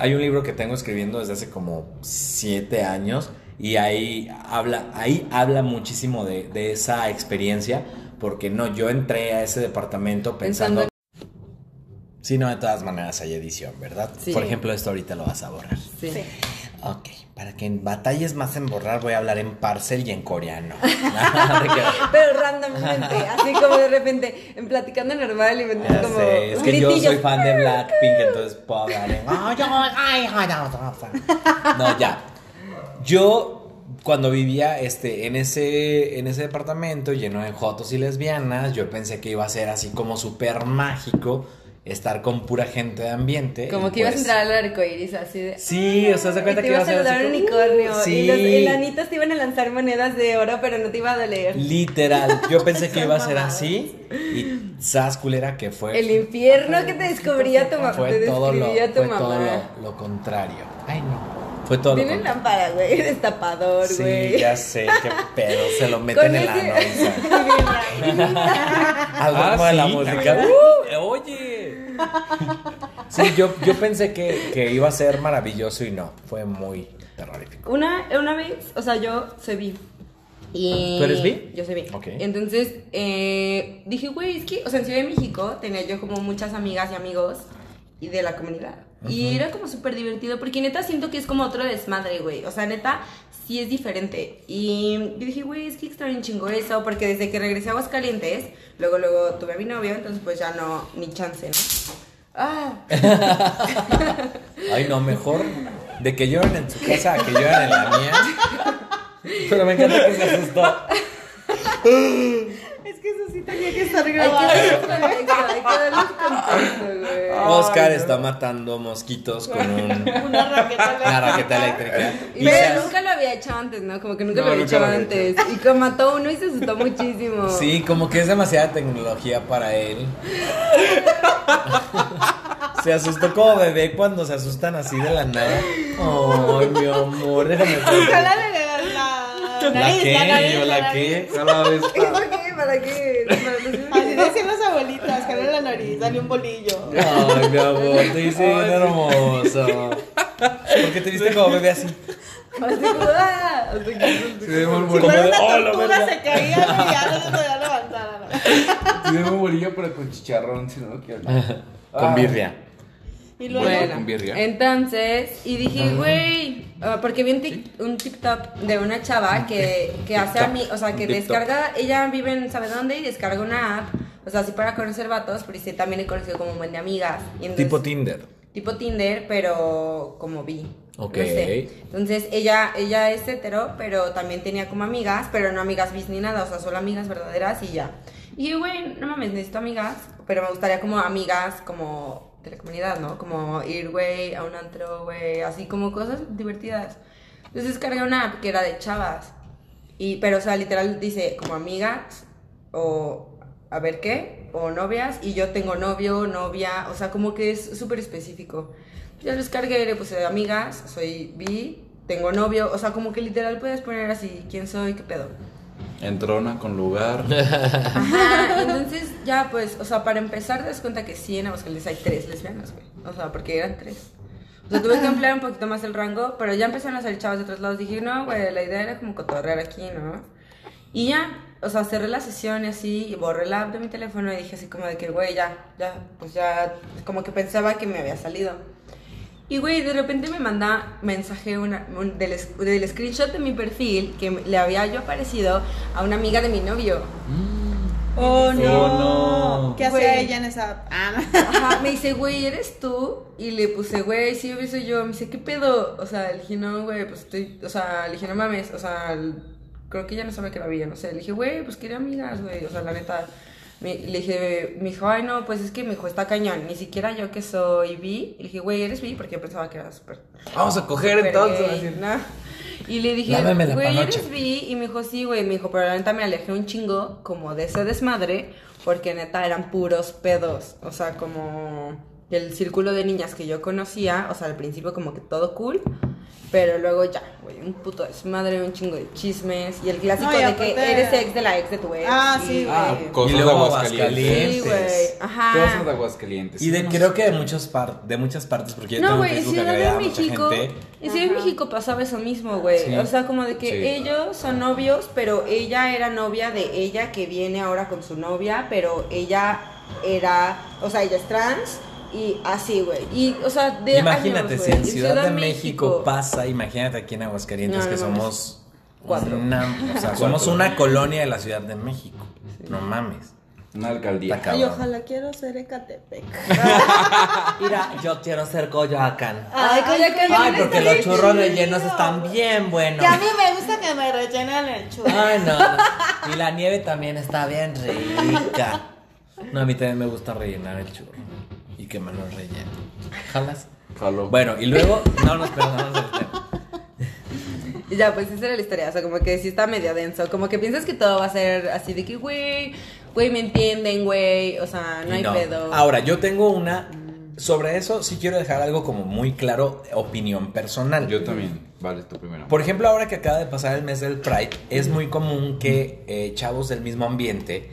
Hay un libro que tengo escribiendo desde hace como siete años y ahí habla, ahí habla muchísimo de, de esa experiencia porque no, yo entré a ese departamento pensando... Pensando Sí, no, de todas maneras hay edición, ¿verdad? Sí. Por ejemplo, esto ahorita lo vas a borrar. Sí. Sí. Ok, para que batalles más en borrar voy a hablar en parcel y en coreano. Que- Pero randommente, así como de repente, en platicando normal y me Ya como sé, es que yo soy fan de Blackpink, entonces puedo hablar en... No, ya. Yo, cuando vivía este, en, ese, en ese departamento lleno de jotos y lesbianas, yo pensé que iba a ser así como súper mágico estar con pura gente de ambiente. Como que ibas a pues- entrar al arco iris así de. Sí, o sea, se y cuenta te que iba iba a saludar un unicornio. Sí. Y los enanitos te iban a lanzar monedas de oro, pero no te iba a doler. Literal, yo pensé que iba a ser así y sas culera que fue. El infierno que te descubría tu mamá. fue Te todo lo, tu fue mamá. todo lo, lo contrario. Ay, no. Fue todo lo Tienen lámpara, güey. Destapador, Sí, güey. ya sé, qué pedo. Se lo meten en la ese- nariz. Al Ah, de la sí. música. ¡Uh! oye. Sí, yo, yo pensé que, que iba a ser maravilloso y no. Fue muy terrorífico. Una, una vez, o sea, yo soy bi. Y ¿Tú eres bi? Yo soy bi. Ok. Entonces, eh, dije, güey, es que, o sea, en Ciudad de México tenía yo como muchas amigas y amigos y de la comunidad. Y era como súper divertido porque neta siento que es como otro desmadre, güey. O sea, neta, sí es diferente. Y yo dije, güey, es que extraño un chingo eso porque desde que regresé a Aguascalientes, luego, luego tuve a mi novio, entonces pues ya no, ni chance, ¿no? Ah, Ay, no, mejor de que lloren en su casa a que lloren en la mía. Pero me encanta que se asustó. Es que eso sí tenía que estar que grabado. darles contexto, hay que darles contexto, güey. Oscar está matando mosquitos con un- Una raqueta una raqueta eléctrica. Y Pero nunca lo había hecho antes, ¿no? Como que nunca No, lo había nunca hecho lo había antes. Y como mató uno y se asustó muchísimo. Sí, como que es demasiada tecnología para él. Se asustó como bebé cuando se asustan así de la nada. Ay, mi amor, déjame Ojalá le la ¿La nariz, la nariz, ¿Yo la nariz. qué? Cada vez. ¿Para. Para Así decían las abuelitas, jale la nariz, dale un bolillo. Ay, mi amor, te hice bien hermoso. ¿Por qué te viste como bebé así? Así como, ah, así que- Se ve Si murmurillo. fuera una la tortuga verga. se caía y ya no se podía levantar. Se ve murmurillo, pero con chicharrón, si no lo quiero. Con birria. Y luego, Bueno, entonces, y dije, güey, ah, porque vi un, tic- un TikTok de una chava que, que hace a mí, o sea, que descarga, ella vive en sabe dónde y descarga una app, o sea, así para conocer vatos, pero sí, también he conocido como un buen de amigas. Y entonces- Tipo Tinder. tipo Tinder, pero como vi. Ok. No sé. Entonces ella, ella es hetero, pero también tenía como amigas, pero no amigas bis ni nada, o sea, solo amigas verdaderas y ya. Y güey, no mames, necesito amigas, pero me gustaría como amigas como de la comunidad, ¿no? Como ir, güey, a un antro, güey, así como cosas divertidas. Entonces descargué una app que era de chavas. Y, pero, o sea, literal dice como amigas o a ver qué, o novias, y yo tengo novio, novia, o sea, como que es súper específico. Ya lo descargué, le puse amigas, soy bi, tengo novio, o sea, como que literal puedes poner así, quién soy, qué pedo. Entrona con lugar. Ajá, entonces ya pues, o sea, para empezar te das cuenta que sí, en Aguascalientes hay tres lesbianas, güey. O sea, porque eran tres. O sea, tuve que ampliar un poquito más el rango, pero ya empezaron a salir chavos de otros lados. Dije, no, güey, la idea era como cotorrear aquí, ¿no? Y ya, o sea, cerré la sesión y así, y borré la app de mi teléfono y dije así como de que, güey, ya, ya, pues ya, como que pensaba que me había salido. Y, güey, de repente me manda mensaje una, un- del, screenshot de mi perfil que le había yo aparecido a una amiga de mi novio. Oh no. Oh, no. ¿Qué hacía ella en esa? Ah, Ajá, me dice, güey, ¿eres tú? Y le puse, güey, sí, obvio soy yo. Me dice, ¿qué pedo? O sea, le dije, no, güey, pues estoy, o sea, le dije, no mames, o sea, creo que ella no sabe que la vi, no sé. Le dije, güey, pues quería amigas, güey, o sea, la neta. Me, le dije, me dijo, ay, no, pues es que me dijo, está cañón, ni siquiera yo que soy bi. Y le dije, güey, ¿eres bi? Porque yo pensaba que era súper Vamos a coger entonces. gay, así. ¿no? Y le dije, güey. ¿eres bi? Y me dijo, sí, güey. Me dijo, pero la neta me alejé un chingo como de ese desmadre, porque neta eran puros pedos. O sea, como el círculo de niñas que yo conocía, o sea, al principio como que todo cool, pero luego ya, güey, un puto desmadre, un chingo de chismes. Y el clásico No, y de que eres ex de la ex de tu ex. Ah, y- sí, güey. Ah, cosas Y de Aguascalientes. Sí, güey. Ajá. Cosas de Aguascalientes. Y de, Sí, creo que de, muchos par- de muchas partes, porque yo No, tengo güey, en Facebook Ciudad de México, gente. en Ciudad de México pasaba eso mismo, güey. Sí. O sea, como de que Sí. ellos son novios, pero ella era novia de ella que viene ahora con su novia, pero ella era, o sea, ella es trans y así, güey. Y, o sea, de Imagínate, años, si en Ciudad de México pasa, imagínate aquí en Aguascalientes No, que no somos Cuatro. Una, o sea, somos una colonia de la Ciudad de México. No mames. Una alcaldía. Cabrón. ojalá quiero ser Ecatepec. Mira, yo quiero ser Coyoacán. Ay, Coyoacán, Ay, porque los churros chido. rellenos están bien buenos. Que a mí me gusta que me rellenen el churro. Ay, no, no. Y la nieve también está bien rica. No, a mí también me gusta rellenar el churro. Y que me lo rellenen. ¿Jalas? Jalo. Bueno, y luego, no nos perdamos del tema. Ya, pues esa era la historia, o sea, como que sí está medio denso, como que piensas que todo va a ser así de que, güey, güey, me entienden, güey, o sea, no Y hay pedo. Ahora, yo tengo una. Sobre eso sí quiero dejar algo como muy claro, opinión personal. Yo también. Vale, tú primero. Por ejemplo, ahora que acaba de pasar el mes del Pride, es muy común que eh, chavos del mismo ambiente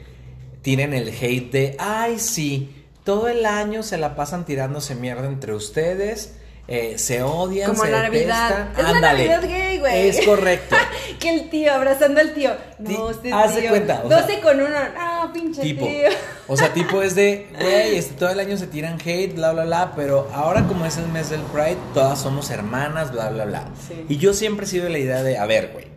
tienen el hate de, ay, sí, todo el año se la pasan tirándose mierda entre ustedes, eh, se odian, Como se la Navidad. detestan". Es la Ándale. Navidad gay, güey. Es correcto. que el tío abrazando al tío. No, usted haz de cuenta, o sea, 12 con uno. No, pinche tipo. tío. O sea, tipo es de, güey, este, todo el año se tiran hate, bla, bla, bla, pero ahora como es el mes del Pride, todas somos hermanas, bla, bla, bla. Sí. Y yo siempre he sido de la idea de, a ver, güey,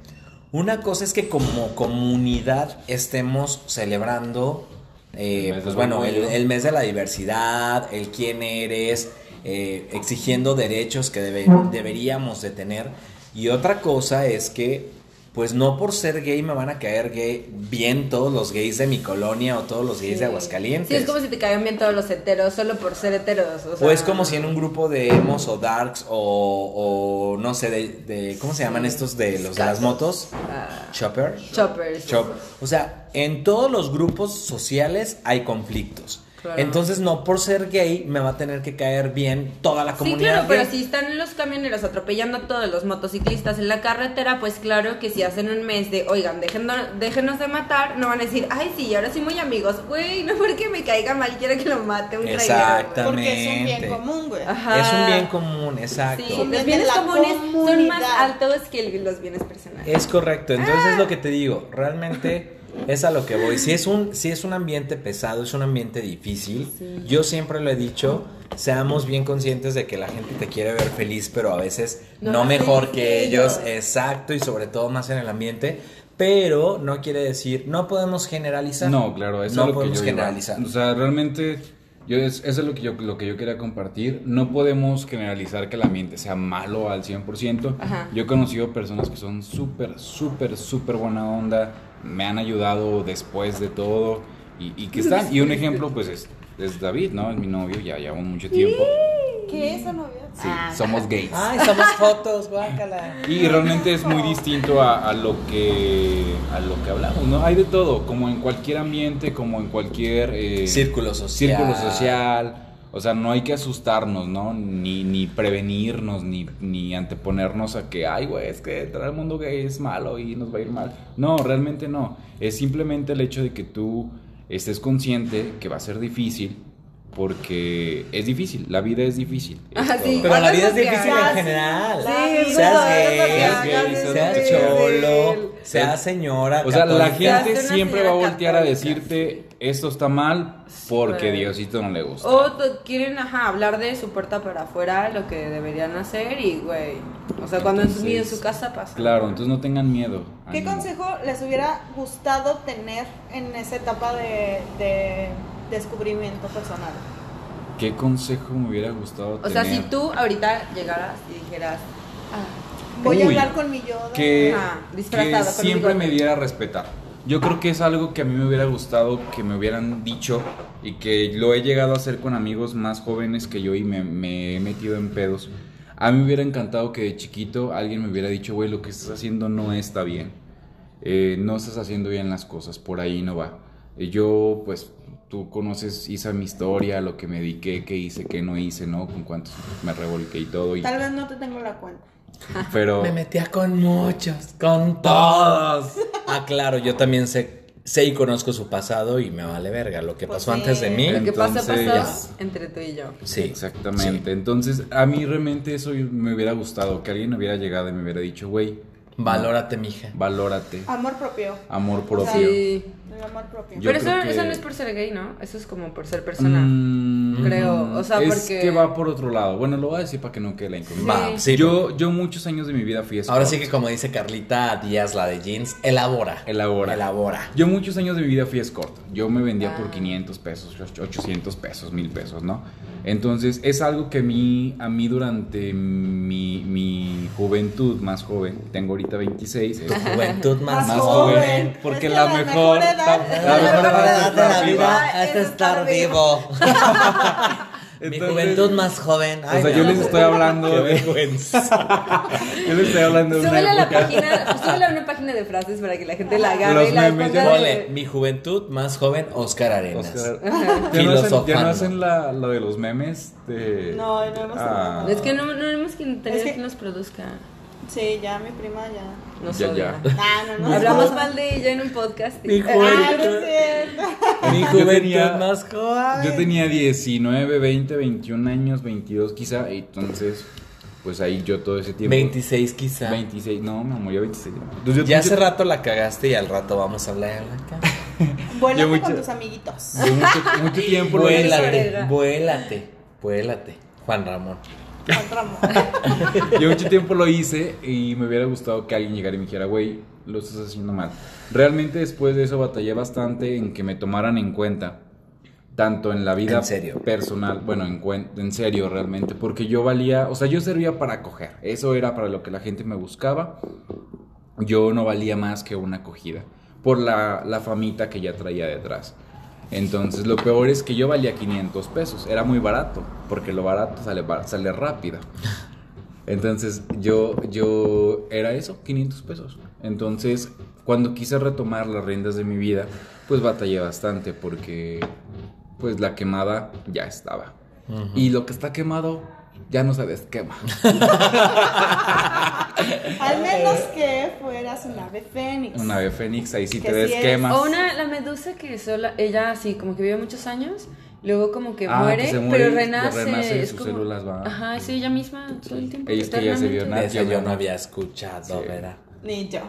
una cosa es que como comunidad estemos celebrando, eh, El mes pues bueno, el, mes de la diversidad, el quién eres, eh, exigiendo derechos que debe- deberíamos de tener. Y otra cosa es que, pues no por ser gay me van a caer gay bien todos los gays de mi colonia o todos los gays de Aguascalientes. Sí, es como si te caían bien todos los heteros solo por ser heteros. O, sea, O es como si en un grupo de emos o darks o, o no sé, de, de- ¿cómo se llaman estos de los de las motos? Ah, Chopper. choppers. Chop. O sea, en todos los grupos sociales hay conflictos. Claro. Entonces, no por ser gay me va a tener que caer bien toda la Sí, comunidad. claro, pero si están los camioneros atropellando a todos los motociclistas en la carretera, pues claro que si hacen un mes de, oigan, déjenos, déjenos de matar, no van a decir, ay, sí, ahora sí muy amigos. Güey, no porque me caiga mal, quiero que lo mate un traidor. Exactamente. Porque es un bien común, güey. Ajá. Es un bien común, exacto. Sí, los bienes comunes son más altos que los bienes personales. Es correcto, entonces Ah. es lo que te digo, realmente es a lo que voy. Si es un, si es un ambiente pesado, es un ambiente difícil, yo siempre lo he dicho, seamos bien conscientes de que la gente te quiere ver feliz, pero a veces No mejor que que ellos, exacto, y sobre todo más en el ambiente. Pero no quiere decir, no podemos generalizar. No, claro, eso no es lo que podemos yo iba. generalizar. O sea, realmente, yo, es, eso es lo que, yo, lo que yo quería compartir. No podemos generalizar que el ambiente sea malo al 100%. Ajá. Yo he conocido personas que son súper, súper, súper buena onda. Me han ayudado después de todo. Y, y que están. Y un ejemplo, pues, es, es David, ¿no? Es mi novio, ya llevamos mucho tiempo. ¿Qué es esa novia? Sí, somos gays. Ay, somos fotos, guácala. Y realmente es muy distinto a, a lo que a lo que hablamos, ¿no? Hay de todo, como en cualquier ambiente, como en cualquier eh, Círculo social. círculo social. O sea, no hay que asustarnos, ¿no? Ni, ni prevenirnos, ni, ni anteponernos a que, ay, güey, es que todo el mundo gay es malo y nos va a ir mal. No, realmente no. Es simplemente el hecho de que tú estés consciente que va a ser difícil, porque es difícil, la vida es difícil. es Ah, sí. Pero la vida es difícil en general. Sí, seas no, gay, seas gay, seas, seas cholo, seas señora. O sea, la gente siempre va a voltear a decirte esto está mal porque. Diosito no le gusta. O quieren, ajá, hablar de su puerta para afuera, lo que deberían hacer y, güey, o sea, cuando en su, en Entonces, su casa pasa. Claro, entonces no tengan miedo. ¿Qué Ánimo. consejo les hubiera gustado tener en esa etapa de, de descubrimiento personal? ¿Qué consejo me hubiera gustado O sea, tener? si tú ahorita llegaras y dijeras, ah, Voy a Uy, hablar con mi yo. de- que, Ajá, que siempre me diera a respetar. Yo creo que es algo que a mí me hubiera gustado que me hubieran dicho y que lo he llegado a hacer con amigos más jóvenes que yo y me, me he metido en pedos. A mí me hubiera encantado que de chiquito alguien me hubiera dicho, güey, lo que estás haciendo no está bien. Eh, no estás haciendo bien las cosas, por ahí no va. Yo, pues, tú conoces, hice mi historia, lo que me dediqué, qué hice, qué no hice, ¿no? Con cuántos me revolqué y todo. Y, Tal vez no te tengo la cuenta. pero... Me metía con muchos, con todos. Ah, claro, yo también sé, sé y conozco su pasado y me vale verga. Lo que Pues pasó sí. antes de mí, lo que Entonces- pasó entre tú y yo. sí. Exactamente. Entonces, a mí realmente eso me hubiera gustado, que alguien hubiera llegado y me hubiera dicho, güey. Valórate, mija. valórate, Amor propio. amor propio. Sí. El amor propio. Yo Pero eso, que- eso no es por ser gay, ¿no? Eso es como por ser persona. Mm, Creo, o sea, es porque- que va por otro lado. Bueno, lo voy a decir para que no quede la incógnita. Va, sí. Yo, yo muchos años de mi vida fui escort. Ahora sí que como dice Carlita Díaz, la de jeans, elabora. Elabora. Elabora. Yo muchos años de mi vida fui escort. Yo me vendía por Ah. 500 pesos, 800 pesos, 1000 pesos, ¿no? Entonces es algo que a mí, a mí durante mi, mi juventud más joven, tengo ahorita 26, Tu es- juventud más, Más joven. joven, porque Es que la la mejor- edad, la- mejor edad de la vida es estar vivo. Mi juventud más joven. O sea, yo les estoy hablando Qué de, vergüenza. yo les estoy hablando de una Súbele a la página, súbele a una página de frases para que la gente la agarre Los y la memes, ponga ya- de- Ponle, mi juventud más joven, Oscar Arenas. Oscar, ¿Ya no hacen, ya no hacen la, lo de los memes de... No, no hemos Ah. Es que no, no tenemos que tener Es que- quien nos produzca. Sí, ya mi prima ya. Nos Ya, odia. ya. Ah, no, no. Hablamos mal de ella en un podcast. Mi Ah, no juventud, es cierto. mi Yo juventud tenía- más joven. Yo tenía 19, 20, 21 años, 22 quizá, y entonces, pues ahí yo todo ese tiempo... 26 quizá. 26, no, me murió 26. Entonces, yo- Ya yo- hace rato la cagaste y al rato vamos a hablar cama. Vuélate mucho- con tus amiguitos. yo mucho, mucho tiempo. Vuélate, vuélate, vuélate. Juan Ramón. Yo mucho tiempo lo hice y me hubiera gustado que alguien llegara y me dijera, güey, lo estás haciendo mal. Realmente después de eso batallé bastante en que me tomaran en cuenta, tanto en la vida ¿En serio? personal, bueno, en, en serio realmente, porque yo valía, o sea, yo servía para coger, eso era para lo que la gente me buscaba, yo no valía más que una acogida, por la, la famita que ya traía detrás. Entonces, lo peor es que yo valía 500 pesos. Era muy barato, porque lo barato sale, sale rápido. Entonces, yo, yo era eso, 500 pesos. Entonces, cuando quise retomar las riendas de mi vida, pues batallé bastante, porque pues la quemada ya estaba. Y lo que está quemado ya no se desquema. Al menos que fueras un ave fénix. Una ave fénix, ahí sí Que te sí es. desquemas. O una, la medusa que sola, ella así como que vive muchos años, luego como que Ah, muere, que se muere pero renace. renace, es sus como- células van. Ajá, es ella misma todo el tiempo. Ella es que ya se vio nada. Eso ya yo no había escuchado, Sí. ¿verdad? Ni yo.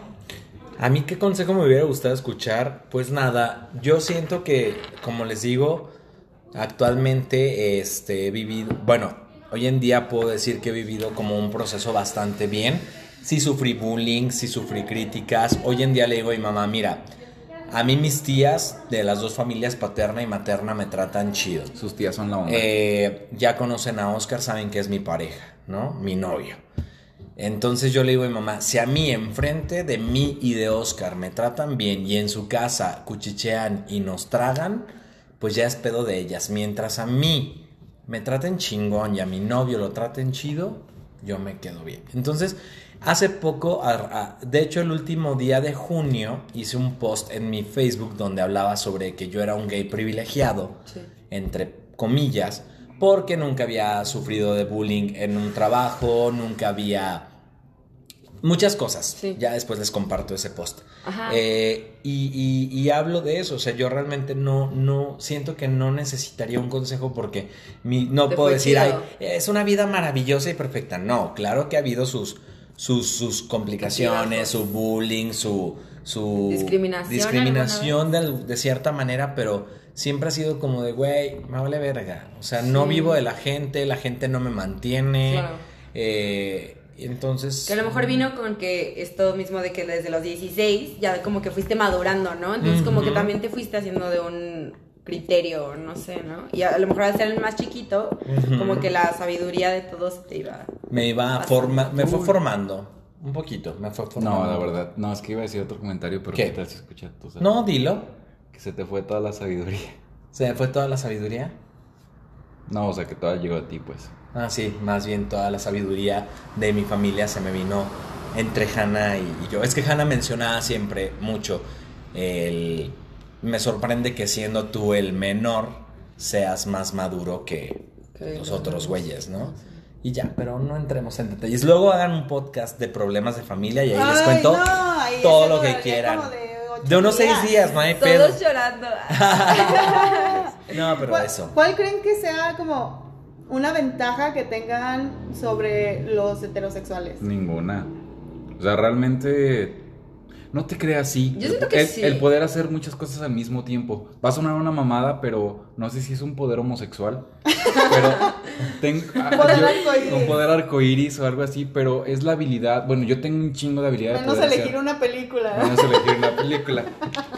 A mí qué consejo me hubiera gustado escuchar, pues nada, yo siento que, como les digo, actualmente este, he vivido, bueno, hoy en día puedo decir que he vivido como un proceso bastante bien. Sí sufrí bullying, sí sufrí críticas. Hoy en día le digo a mi mamá, mira, a mí mis tías de las dos familias paterna y materna me tratan chido. Sus tías son la onda. Eh, ya conocen a Oscar, saben que es mi pareja, ¿no? Mi novio. Entonces yo le digo a mi mamá, si a mí enfrente de mí y de Oscar me tratan bien y en su casa cuchichean y nos tragan, pues ya es pedo de ellas. Mientras a mí me traten chingón y a mi novio lo traten chido, yo me quedo bien. Entonces, hace poco, de hecho el último día de junio, hice un post en mi Facebook donde hablaba sobre que yo era un gay privilegiado Sí. entre comillas, porque nunca había sufrido de bullying en un trabajo, nunca había Muchas cosas. Sí. Ya después les comparto ese post. Ajá. Eh, y, y- y hablo de eso. O sea, yo realmente no, no siento que no necesitaría un consejo porque mi- no Te puedo decir, ay, chido". es una vida maravillosa y perfecta. No, claro que ha habido sus, sus, sus complicaciones, su bullying, su, su Discriminación discriminación de, de cierta manera, pero siempre ha sido como de, güey, me vale verga. O sea, no vivo de la gente, la gente no me mantiene. Claro. Eh, entonces... Que a lo mejor vino con que esto mismo de que desde los 16 ya como que fuiste madurando, ¿no? Entonces como que también te fuiste haciendo de un criterio, no sé, ¿no? Y a lo mejor al ser el más chiquito, como que la sabiduría de todos te iba... Me iba a forma, me fue formando un poquito, me fue formando. No, la verdad. No, es que iba a decir otro comentario, pero ¿Qué? ¿qué, tal si escuchas tú? sabes? No, dilo. Que se te fue toda la sabiduría. Se me fue toda la sabiduría. No, o sea, que toda llegó a ti, pues. Ah, sí, más bien toda la sabiduría de mi familia se me vino entre Hannah y, y yo. Es que Hannah mencionaba siempre mucho el... Me sorprende que siendo tú el menor seas más maduro que Que los otros güeyes, ¿no? Y ya, pero no entremos en detalles. Luego hagan un podcast de problemas de familia y ahí les cuento no, ahí todo lo que quieran. de unos seis días, no hay pedo. Todos llorando. No, pero ¿Cuál, eso. ¿Cuál creen que sea como una ventaja que tengan sobre los heterosexuales? Ninguna. O sea, realmente. No te creas así. Yo el, siento que el- sí. el poder hacer muchas cosas al mismo tiempo. Va a sonar una mamada, pero no sé si es un poder homosexual. Pero. ten- ah, Poder yo- arcoíris. Un poder arcoíris o algo así, pero es la habilidad. Bueno, yo tengo un chingo de habilidad de Menos poder elegir hacer- una película. Menos elegir una película.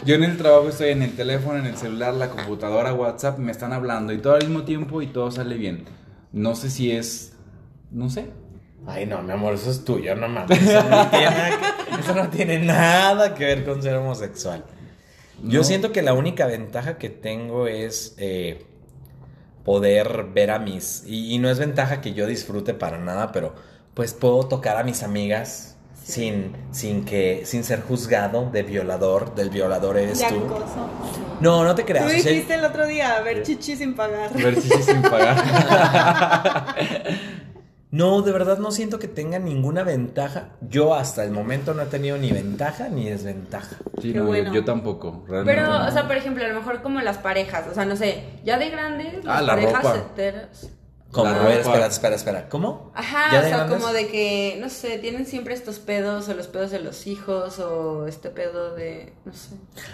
Yo en el trabajo estoy en el teléfono, en el celular, la computadora, WhatsApp, me están hablando y todo al mismo tiempo y todo sale bien. No sé si es. No sé. Ay, no, mi amor, eso es tuyo, no mames. Eso no tiene nada que, eso no tiene nada que ver con ser homosexual. Yo No. siento que la única ventaja que tengo es eh, poder ver a mis. Y, y no es ventaja que yo disfrute para nada, pero pues puedo tocar a mis amigas Sí. sin, sin que. sin ser juzgado de violador, del violador eres De tú. acoso. No, no te Tú creas. o sea, dijiste el otro día, ver chichi sin pagar. Ver sí sin pagar. No, de verdad no siento que tenga ninguna ventaja. Yo hasta el momento no he tenido ni ventaja ni desventaja. Sí, Qué no, yo- bueno. yo, tampoco. Realmente Pero, no. o sea, por ejemplo, a lo mejor como las parejas, o sea, no sé, ya de grandes, las Ah, la parejas ropa. heteros. Como, a ver, espera, espera, espera. ¿Cómo? Ajá, ¿Ya o sea, grandes? como de que, no sé, tienen siempre estos pedos o los pedos de los hijos o este pedo de, no sé.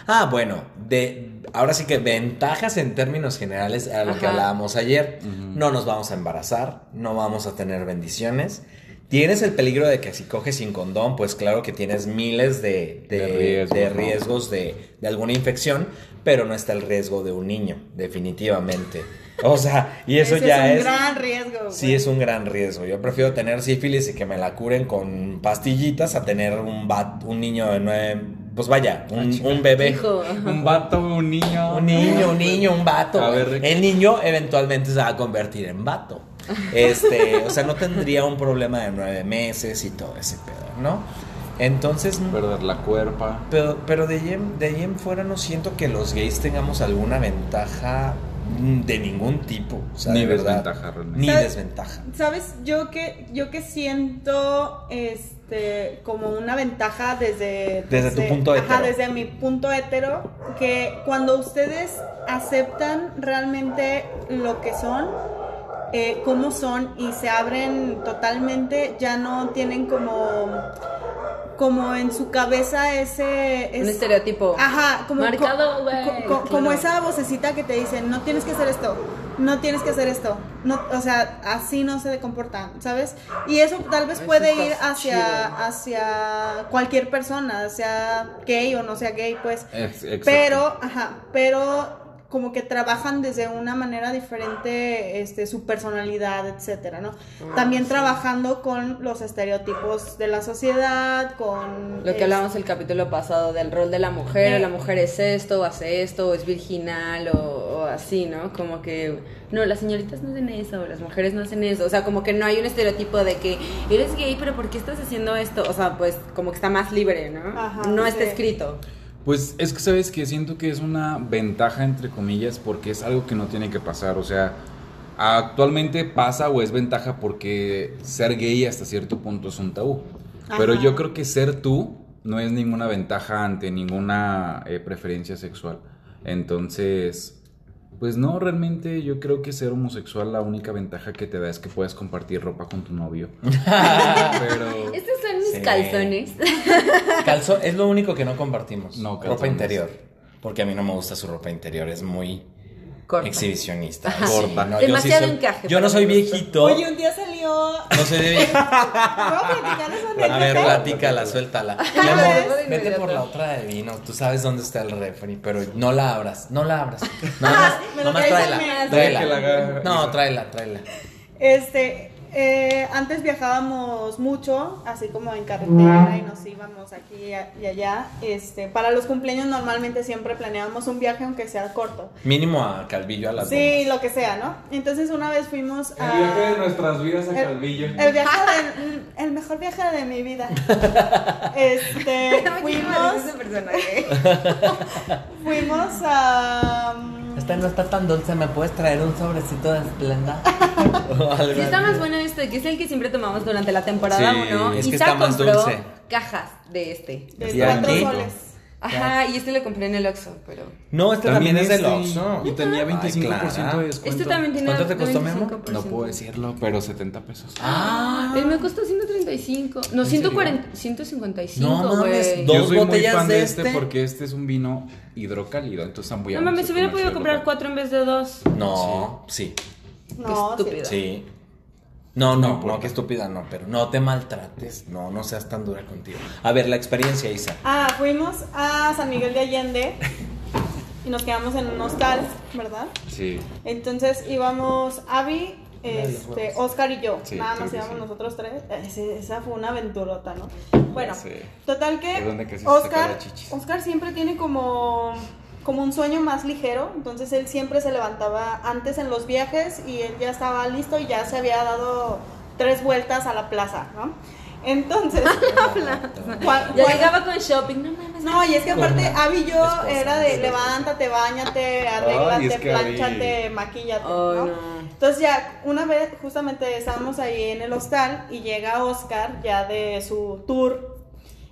Ah, bueno, de ahora sí que ventajas en términos generales a lo que hablábamos ayer. No nos vamos a embarazar, no vamos a tener bendiciones. Tienes el peligro de que si coges sin condón, pues claro que tienes miles de, de- De riesgos, de ¿no? riesgos de, de alguna infección, pero no está el riesgo de un niño, definitivamente. O sea, y eso Ese ya es es... un gran riesgo. Sí, güey. es un gran riesgo. Yo prefiero tener sífilis y que me la curen con pastillitas a tener un bat, un niño de nueve, pues vaya, un, chica. un bebé. Hijo. Un vato, un niño. Un niño, un niño, un vato. Ver, El niño eventualmente se va a convertir en vato. Este, o sea, no tendría un problema de nueve meses y todo ese pedo, ¿no? Entonces, Perder la cuerpa. pero, pero de, ahí en, de ahí en fuera no siento que los gays tengamos alguna ventaja mm, de ningún tipo. O sea, Ni de verdad, desventaja, realmente. Ni ¿Sabes? desventaja. ¿Sabes? Yo que, yo que siento este como una ventaja desde... Desde tu punto Ajá, hetero. desde mi punto hetero, que cuando ustedes aceptan realmente lo que son, eh, cómo son y se abren totalmente, ya no tienen como... Como en su cabeza ese... Un es- estereotipo. Ajá, como, Marcado, co- güey, co- co- como esa vocecita que te dice, no tienes que hacer esto, no tienes que hacer esto, no, o sea, así no se comportan, ¿sabes? Y eso tal vez puede ir hacia, chido. hacia cualquier persona, sea gay o no sea gay, pues, Ex- exacto. pero, ajá, pero como que trabajan desde una manera diferente este, su personalidad, etcétera, ¿no? Ah, También trabajando con los estereotipos de la sociedad, con... Lo que hablamos el capítulo pasado del rol de la mujer, Eh. la mujer es esto, o hace esto, o es virginal, o, o así, ¿no? Como que, no, las señoritas no hacen eso, las mujeres no hacen eso, o sea, como que no hay un estereotipo de que eres gay, pero ¿por qué estás haciendo esto? O sea, pues como que está más libre, ¿no? Ajá, no está escrito. Pues es que sabes que siento que es una ventaja entre comillas porque es algo que no tiene que pasar, o sea, actualmente pasa o es ventaja porque ser gay hasta cierto punto es un tabú. Pero yo creo que ser tú no es ninguna ventaja ante ninguna eh, preferencia sexual. Entonces, pues no, realmente yo creo que ser homosexual la única ventaja que te da es que puedes compartir ropa con tu novio. Pero Sí. calzones. Calzo es lo único que no compartimos. No, ropa calzones. interior. Porque a mí no me gusta su ropa interior, es muy Corta. exhibicionista. Ajá. Corta. No, Demasiado yo sí soy- encaje Yo no soy viejito. Oye, un día salió. No soy de viejito. A ver, platícala, suéltala. Mi ver, amor, vete por la otra de vino. Tú sabes dónde está el refri, pero no la abras. No la abras. Nada más, Me lo nomás traes tráela. Tráela. Que la haga- No, tráela, tráela. Este, eh, antes viajábamos mucho, así como en carretera y nos íbamos aquí y allá. Este, para los cumpleaños normalmente siempre planeábamos un viaje aunque sea corto. Mínimo a Calvillo a las Sí, bombas. lo que sea, ¿no? Entonces una vez fuimos a... El viaje de nuestras vidas a El- Calvillo. El viaje de- el mejor viaje de mi vida. Este, fuimos, fuimos a no está tan dulce, ¿me puedes traer un sobrecito de esplenda? Sí, está más bueno este, que es el que siempre tomamos durante la temporada Sí, 1. es y que está más compró dulce. cajas de este. de ¿Y cuatro soles. Ajá, y este lo compré en el Oxxo, pero... No, este también, es del Oxxo. Y tenía 25% Ay, claro. de descuento. Este también tiene ¿Cuánto te costó, Memo? 25%. No puedo decirlo, pero 70 pesos. Ah, Él me costó 135. No, 140, 155, No mames, güey. dos Yo soy muy fan de de este este. porque este es un vino hidrocálido, entonces están muy No mames, hubiera podido comprar cuatro en vez de dos. no, sí. No, estúpido. Sí. No, no, no, qué estúpida, no, pero no te maltrates, no, no seas tan dura contigo. A ver, la experiencia, Isa. Ah, fuimos a San Miguel de Allende y nos quedamos en un hostal, ¿verdad? Sí. Entonces íbamos Abby, este, Oscar y yo. Sí, Nada más íbamos sí. nosotros tres. Ese- esa fue una aventurota, ¿no? Bueno, total que Oscar. Oscar siempre tiene como, como un sueño más ligero. Entonces él siempre se levantaba antes en los viajes y él ya estaba listo y ya se había dado tres vueltas a la plaza, ¿no? Entonces, Ya llegaba con shopping, no mames. no, y es que aparte, Abby y yo esposa, era de levántate, bañate, arréglate, es que Abby- planchate, ¿no? no. Entonces ya, una vez, justamente estábamos ahí en el hostal y llega Oscar ya de su tour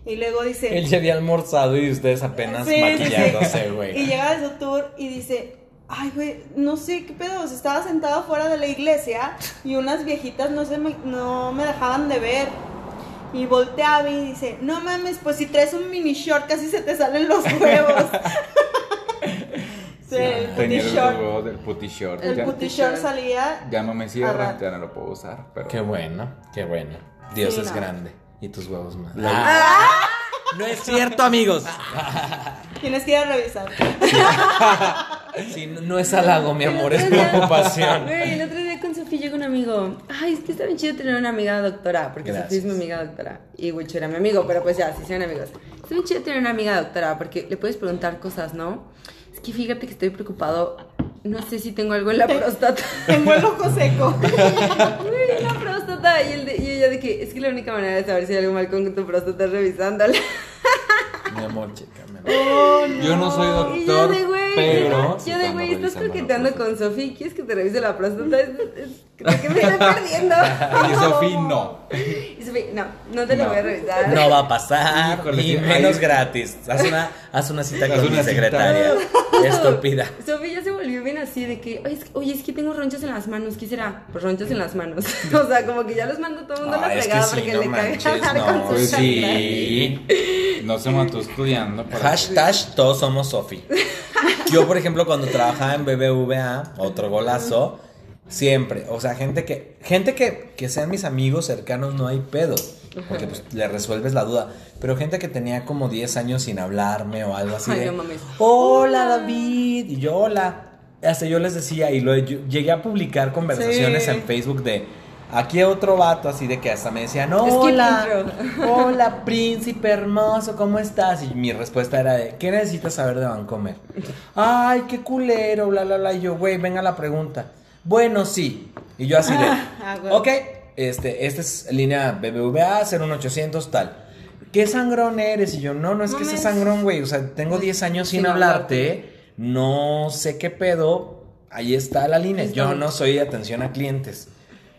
y luego dice... Él ya había almorzado y ustedes apenas Sí, sí, sí. maquillándose, Y güey. llega de su tour y dice, ay, güey, no sé qué pedo, o sea, estaba sentado fuera de la iglesia y unas viejitas no, se me, no me dejaban de ver. Y voltea a mí y dice, no mames, pues si traes un mini short casi se te salen los huevos. Sí, el puti Tenía el short. huevo del puti short. El puti short salía. ya no me cierra, ya no lo puedo usar. Pero Qué bueno, qué bueno. Dios Sí, es no. grande y tus huevos más. La- Ah, no es cierto, amigos. Tienes que ir a revisar. Sí, no, no es halago, mi amor, es El otro día- preocupación. Güey, el otro día con Sofía llegó un amigo. Ay, es que está bien chido tener una amiga doctora. Porque Gracias. Sofía es mi amiga doctora. Y Wicho era mi amigo, pero pues ya, sí son amigos. Está bien chido tener una amiga doctora porque le puedes preguntar cosas, ¿no? Es que fíjate que estoy preocupado. No sé si tengo algo en la próstata. Tengo el ojo seco. Próstata. Y, el de- y ella de que es que la única manera de saber si hay algo mal con tu próstata es revisándola. Mi amor, chécame. Yo no soy Y yo doctor, de güey, pero. yo de güey, estás coqueteando con Sofía y quieres que te revise la próstata. Creo que me estoy perdiendo. Y Sofía no. Y Sofía, no, no te lo No. voy a revisar. No va a pasar, Híjole, sí, menos ahí- gratis. Haz una, haz una cita Haz con una mi cita. secretaria. Estúpida. Sofía ya se volvió bien así de que, oye es, que, oye, es que tengo ronchas en las manos, ¿qué será? Pues ronchas en las manos. o sea, como que ya los mando todo el mundo a la fregada sí, porque no le caga manches, hablar con no, su pues sí. No se mató estudiando. para- Hashtag todos somos Sofi. Yo, por ejemplo, cuando trabajaba en BBVA, otro golazo, siempre, o sea, gente que, gente que, que sean mis amigos cercanos no hay pedo, porque pues le resuelves la duda, pero gente que tenía como 10 años sin hablarme o algo así Ay, de, no mames. hola David, y yo hola, hasta yo les decía, y lo, yo llegué a publicar conversaciones Sí. en Facebook de, aquí otro vato así de que hasta me decían, hola, hola príncipe hermoso, ¿cómo estás? Y mi respuesta era de, ¿qué necesitas saber de Vancomer? Ay, qué culero, bla, bla, bla, y yo, güey, venga la pregunta. Bueno, sí. Y yo así de, Ah, güey. ok, este, esta es línea BBVA 01800 tal. ¿Qué sangrón eres? Y yo, no, no es que sea sangrón, güey. O sea, tengo 10 años sin, Sin hablarte. No sé qué pedo. Ahí está la línea. Yo no soy de atención a clientes.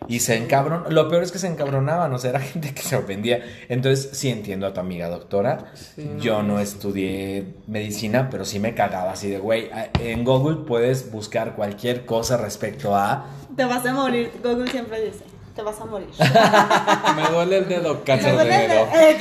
Y se encabron. Lo peor es que se encabronaban, o sea, era gente que se ofendía. Entonces, sí entiendo a tu amiga doctora. Yo no estudié medicina, pero sí me cagaba así de, güey, en Google puedes buscar cualquier cosa respecto a. Te vas a morir. Google siempre dice, te vas a morir. Me duele el dedo, dedo. eh.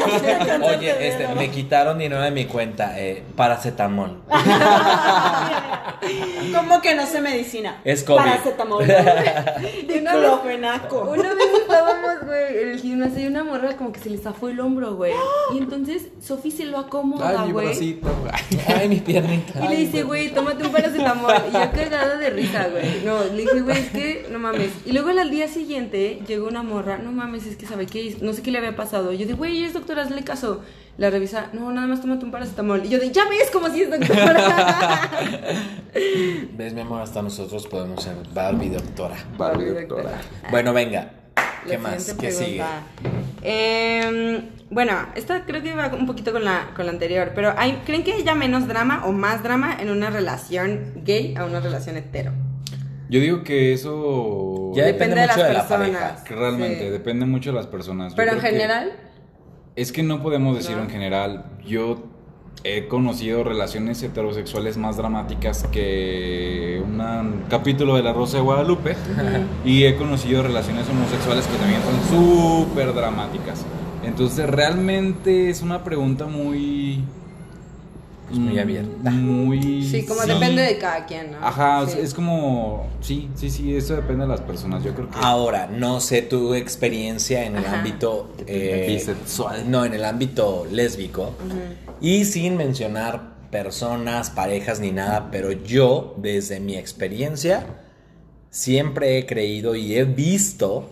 Oye, este, me quitaron dinero de mi cuenta, eh, paracetamol. ¿Cómo que no sé medicina? Es COVID. Paracetamol. Diclofenaco. Una vez estábamos, güey, en el gimnasio y una morra como que se le zafó el hombro, güey. Y entonces Sofi se lo acomoda, Ay, mi güey. bracito, güey. Ay, mi piernita. Y le dice, güey, tómate un paracetamol. Y yo cagada de risa, güey. No, le dije, güey, es que no mames. Y luego al día siguiente llegó una morra, no mames, es que sabe qué, hizo? no sé qué le había pasado. Yo de, güey, es doctora, hazle caso. La revisa, no, nada más tómate un paracetamol. Y yo de, ya ves como si es doctora. ¿Ves, mi amor? Hasta nosotros podemos ser Barbie doctora. Barbie, doctora. Bueno, venga. ¿Qué La más? ¿Qué sigue? Em, bueno, esta creo que va un poquito con la, con la anterior, pero hay, ¿creen que haya menos drama o más drama en una relación gay a una relación hetero? Yo digo que eso. Ya depende de mucho las de la personas. pareja. Realmente Sí. depende mucho de las personas. Pero en que- general, Es que no podemos decir No. en general. Yo he conocido relaciones heterosexuales más dramáticas que un capítulo de La Rosa de Guadalupe. y he conocido relaciones homosexuales que también son súper dramáticas. Entonces realmente es una pregunta muy... Pues muy mm, abierta. Muy... sí, como depende de cada quien, ¿no? Ajá, Sí. es como... Sí, sí, sí, eso depende de las personas. Yo creo que... Ahora, no sé tu experiencia en el Ajá. ámbito eh, Bisexual. No, en el ámbito lésbico. Y sin mencionar personas, parejas ni nada, pero yo, desde mi experiencia, siempre he creído y he visto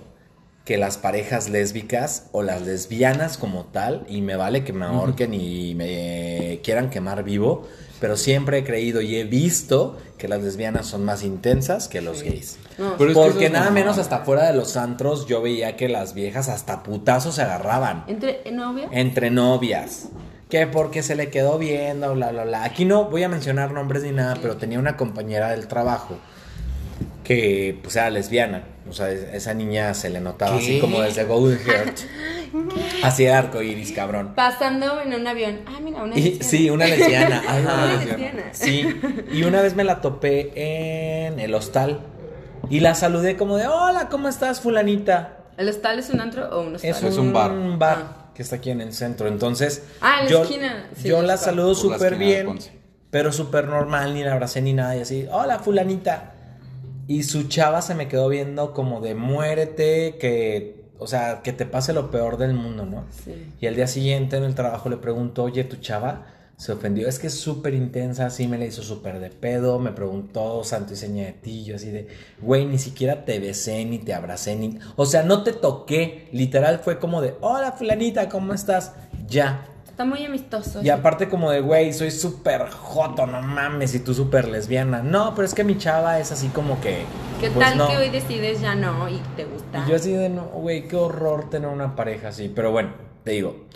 que las parejas lésbicas o las lesbianas como tal, y me vale que me ahorquen y me quieran quemar vivo, pero siempre he creído y he visto que las lesbianas son más intensas que los gays. No, Pero es que eso Porque nada normal. menos hasta fuera de los antros yo veía que las viejas hasta putazos se agarraban ¿Entre novia? entre novias. Que porque se le quedó viendo, bla, bla, bla. Aquí no voy a mencionar nombres ni nada, pero tenía una compañera del trabajo que pues era lesbiana. O sea, es- esa niña se le notaba así como desde Golden Heart. Así arco iris, cabrón. Pasando en un avión. Ah, mira, una Y, lesbiana. sí, una lesbiana. Una lesbiana. Sí, y una vez me la topé en el hostal y la saludé como de, hola, ¿cómo estás, fulanita? ¿El hostal es un antro o un hostal? Es, Es un, un bar. bar que está aquí en el centro. Entonces, Ah, en la yo, esquina. Sí, yo la saludo súper bien, pero súper normal, ni la abracé ni nada. Y así, hola, fulanita. Y su chava se me quedó viendo como de muérete, que, o sea, que te pase lo peor del mundo, ¿no? Sí. Y al día siguiente en el trabajo le pregunto, oye, tu chava se ofendió, es que es súper intensa, así me la hizo súper de pedo, me preguntó santo y seña de ti, yo así de, güey, ni siquiera te besé, ni te abracé, ni, o sea, no te toqué, literal fue como de, hola fulanita, ¿cómo estás? Ya. Está muy amistoso. Y aparte como de, güey, soy súper joto, no mames, y tú súper lesbiana. No, pero es que mi chava es así como que... ¿Qué pues, tal no. que hoy decides ya no y te gusta? Y yo así de, no, güey, qué horror tener una pareja así. Pero bueno, te digo,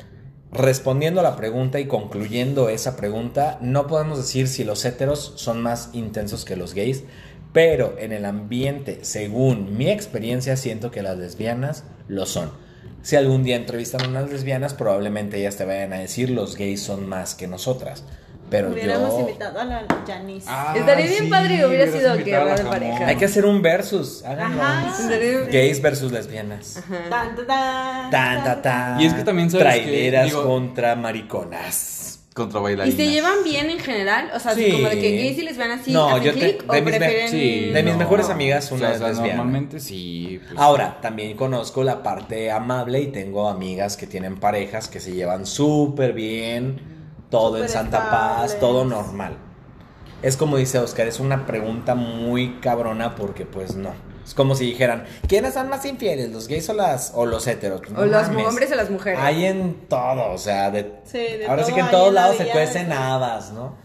respondiendo a la pregunta y concluyendo esa pregunta, no podemos decir si los héteros son más intensos que los gays, pero en el ambiente, según mi experiencia, siento que las lesbianas lo son. Si algún día entrevistan a unas lesbianas, probablemente ellas te vayan a decir los gays son más que nosotras. Pero Hubiéramos yo... invitado a la Janice. Ah, Estaría bien padre, hubiera hubieras sido a de pareja. Hay que hacer un versus. háganlo. Gays versus lesbianas. Ajá. Tan, tan, tan, Tan, ta, tan. Y es que también sabes Traileras que, digo- contra mariconas. Contra ¿Y bailarinas. se llevan bien en general? O sea, así Sí. como de que gays y lesbianas sí No, hacen yo te- click de o mis me- prefieren... Sí, De mis no. mejores amigas, O una sea, es o sea, lesbiana. Normalmente sí. pues, Ahora, también conozco la parte amable y tengo amigas que tienen parejas que se llevan súper bien, todo en Santa Paz, todo normal. Es como dice Oscar, es una pregunta muy cabrona porque pues no. Es como si dijeran, ¿quiénes son más infieles, los gays o, las, o los heteros? Pues, no O los mames. hombres o las mujeres. Hay en todo, o sea, de, Sí, de ahora sí que en todos lados se cuecen habas, ¿no?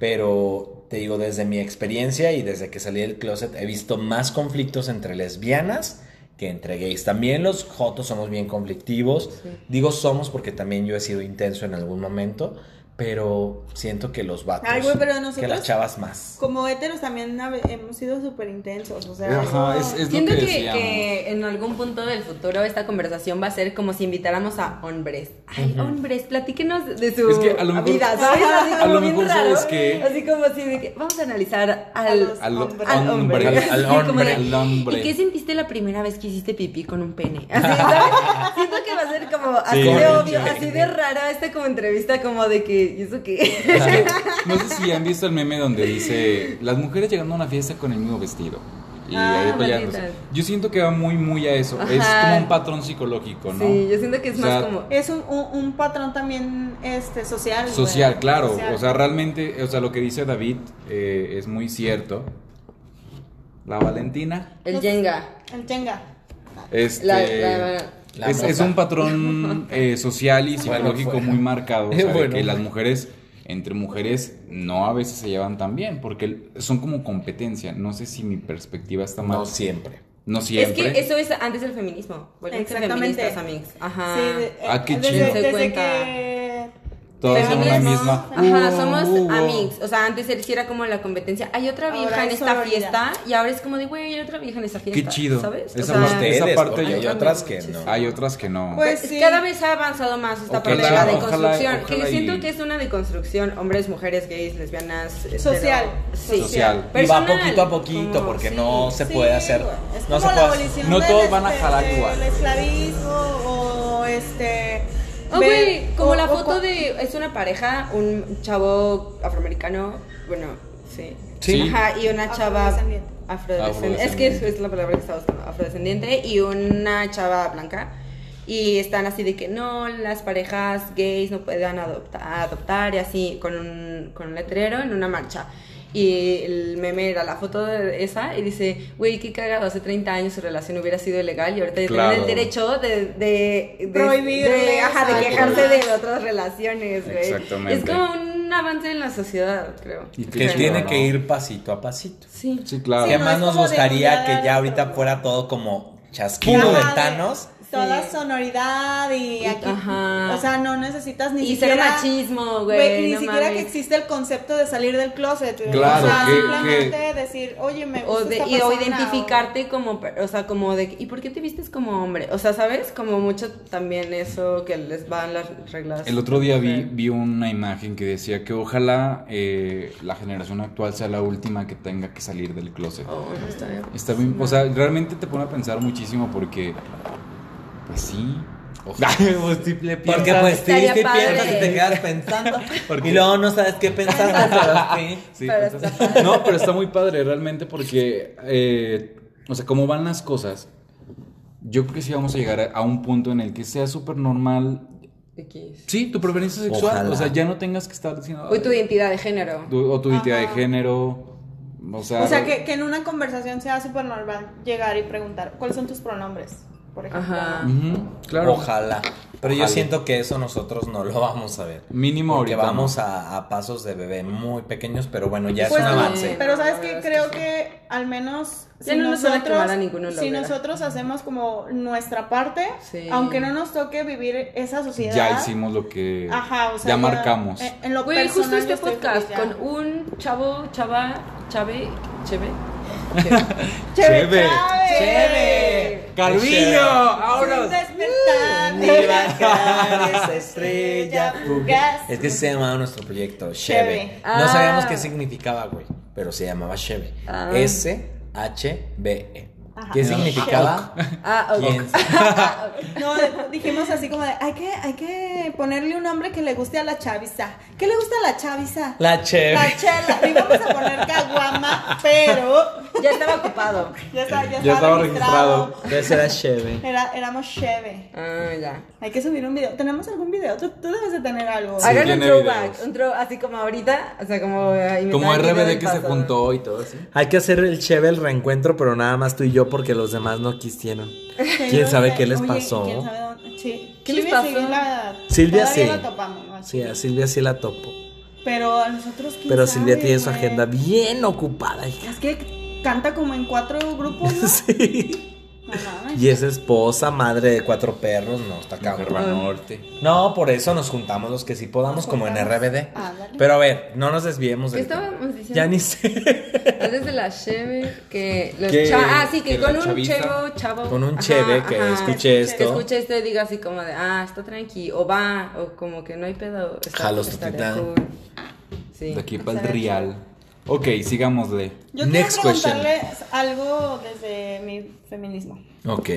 Pero te digo, desde mi experiencia y desde que salí del closet he visto más conflictos entre lesbianas que entre gays. También los jotos somos bien conflictivos. Digo somos porque también yo he sido intenso en algún momento, pero siento que los vatos. Ay, güey, pero Que nosotros- las chavas más. Como héteros también hemos sido súper intensos, o sea, Ajá, es, es lo Siento que que, que en algún punto del futuro esta conversación va a ser como si invitáramos a hombres. Ay, hombres, platíquenos de su Es que a lo mejor- vida, ¿sabes? Así a como lo mejor, raro. ¿sabes qué? Así como si de que vamos a analizar A al, hombre. hombre. Al- hombre. de, Al hombre. ¿Y qué sentiste la primera vez que hiciste pipí con un pene? Así, ¿sabes? Siento que va a ser como así Sí. de obvio, Sí. así de rara esta como entrevista como de que, ¿y eso qué? Es que, no sé si han visto el meme donde dice las mujeres llegando a una fiesta con el mismo vestido. Y Ah, ahí apoyándose. malditas. Yo siento que va muy, muy a eso. Es como un patrón psicológico, ¿no? Sí, yo siento que es O sea, más como... Es un, un, un patrón también este, social. Social, claro. Social. O sea, realmente, o sea, lo que dice David eh, es muy cierto. La Valentina. El Jenga. El Jenga. Este, La- la- La es, un patrón eh, social y psicológico Bueno, muy marcado. O sea, de Bueno, que las mujeres, entre mujeres, no a veces se llevan tan bien, porque son como competencia. No sé si mi perspectiva está mal. No siempre. No siempre. Es que eso es antes del feminismo. A Exactamente. feministas, amigos. Ajá. Sí, de- Ah, qué desde, chido. desde que... Todas son la Feminismo. misma. Ajá, Uh, somos uh, uh. amigos. O sea, antes era- como la competencia. Hay otra vieja en es esta sororidad. fiesta y ahora es como de, güey, hay otra vieja en esta fiesta. chido. ¿Sabes? Esa o sea, parte- esa parte yo hay otras que no. Hay otras que no. Pues sí. cada vez ha avanzado más esta Ojalá, parte de la deconstrucción. ojalá que y- siento que es una deconstrucción, hombres, mujeres, gays, lesbianas. Social. Sí. Social. Y va poquito a poquito, como- porque sí. no se Sí, puede hacer. No se puede No todos van a este, jalar igual. esclavismo o este... Oh, ver- güey, como o- la foto de. Es una pareja, un chavo afroamericano. Bueno, sí. Sí. Ajá, y una chava. Afrodescendiente. Afrodescendiente. Es que es, es la palabra que estaba buscando. Afrodescendiente y una chava blanca. Y están así de que no, las parejas gays no puedan adoptar, adoptar y así, con un, con un letrero en una marcha. Y el meme era la foto de esa y dice, güey, qué cagado, hace 30 años su relación hubiera sido ilegal y ahorita Claro. tienen el derecho de... de, de Prohibirles de, ajá, de a- quejarse de otras relaciones, güey. Exactamente. Es como un avance en la sociedad, creo. Y Que tiene ¿no? que ir pasito a pasito. Sí. Sí, claro. ¿Qué no más es nos de gustaría que ya ahorita fuera todo como chasquido de de- Thanos? Toda Sí. sonoridad y aquí, Ajá. o sea, no necesitas ni Y siquiera machismo, güey, ni no siquiera mames. que existe el concepto de salir del closet. Claro, o sea, que- simplemente decir, oye, me O, gusta de, esta y, o identificarte como, o sea, como de, ¿y por qué te vistes como hombre? O sea, ¿sabes? Como mucho también eso que les van las reglas. El otro día vi, vi una imagen que decía que ojalá eh, la generación actual sea la última que tenga que salir del closet. Oh, está bien. Está bien, o sea, realmente te pone a pensar muchísimo porque, pues sí. Porque pues sí, Estaría sí padre. piensas y te quedas pensando. Y luego no sabes qué pensar, pero sí. Sí, Pero pues, no, pero está muy padre realmente porque, eh, o sea, como van las cosas, yo creo que sí vamos a llegar a, a un punto en el que sea súper normal. Sí, tu preferencia sexual. Ojalá. O sea, ya no tengas que estar diciendo. O tu identidad de género. tu- o tu identidad de género. O sea, O sea, que, que en una conversación sea súper normal llegar y preguntar, ¿cuáles son tus pronombres? Por ejemplo. Ajá. claro. Ojalá. Pero yo siento que eso nosotros no lo vamos a ver. Mínimo Porque ahorita. vamos a, a pasos de bebé muy pequeños, pero bueno, ya Pues es un no, avance. pero sabes que creo que que, al menos Ya si no nos van a nosotros, si nosotros hacemos como nuestra parte, Sí. aunque no nos toque vivir esa sociedad. Ya hicimos lo que. Ajá, o sea, ya marcamos. En, en lo Güey, personal justo este podcast con un chavo, chava, chave, cheve. Chévere, Chévere. chévere. Ni bajar esa estrella fugaz. Es que se llamaba nuestro proyecto, Cheve. Ah. No sabíamos qué significaba, güey, pero se llamaba Cheve. Ah. S-H-B-E. Ajá. ¿Qué significaba? Ah, ok. ¿Quién No, dijimos así como de, hay que, hay que ponerle un nombre que le guste a la chaviza. ¿Qué le gusta a la chaviza? La Cheve. La chela. Íbamos a poner caguama, pero Ya estaba ocupado. ya, está, ya, Ya estaba registrado. registrado. Entonces era Cheve. Era, éramos cheve. Ah, ya. Hay que subir un video. ¿Tenemos algún video? Tú, tú debes de tener algo. Sí. Hagan un throwback. Un throw, así como ahorita. O sea, como. eh, Como RBD que se juntó y todo así. Hay que hacer el Cheve el reencuentro, pero nada más tú y yo porque los demás no quisieron. ¿Quién sabe qué les Oye, pasó? ¿Quién sabe dónde? Sí. ¿Qué les Silvia pasó? sí la- Silvia todavía sí. la topamos. ¿no? Sí, a Silvia sí la topo. Pero a nosotros quién Pero sabe, Silvia tiene su güey? agenda bien ocupada, hija. Es que canta como en cuatro grupos, ¿no? Sí. Y es esposa, madre de cuatro perros, no, está cabrón. norte. No, por eso nos juntamos los que sí podamos, como en. RBD. Ah. Pero a ver, no nos desviemos ¿Qué del tema. estábamos diciendo? Ya ni sé. Antes de la cheve, que los Que- Ah, sí, que, con un chaviza- chevo, chavo. Con un ajá, cheve que ajá, escuche que esto. Que escuche esto y diga así como de, ah, está tranqui, o va, o como que no hay pedo. Está, Jalos, tutita. cool. Sí. De aquí para el real. Ok, sigámosle. Yo Next quiero question. preguntarles algo desde mi feminismo. Ok.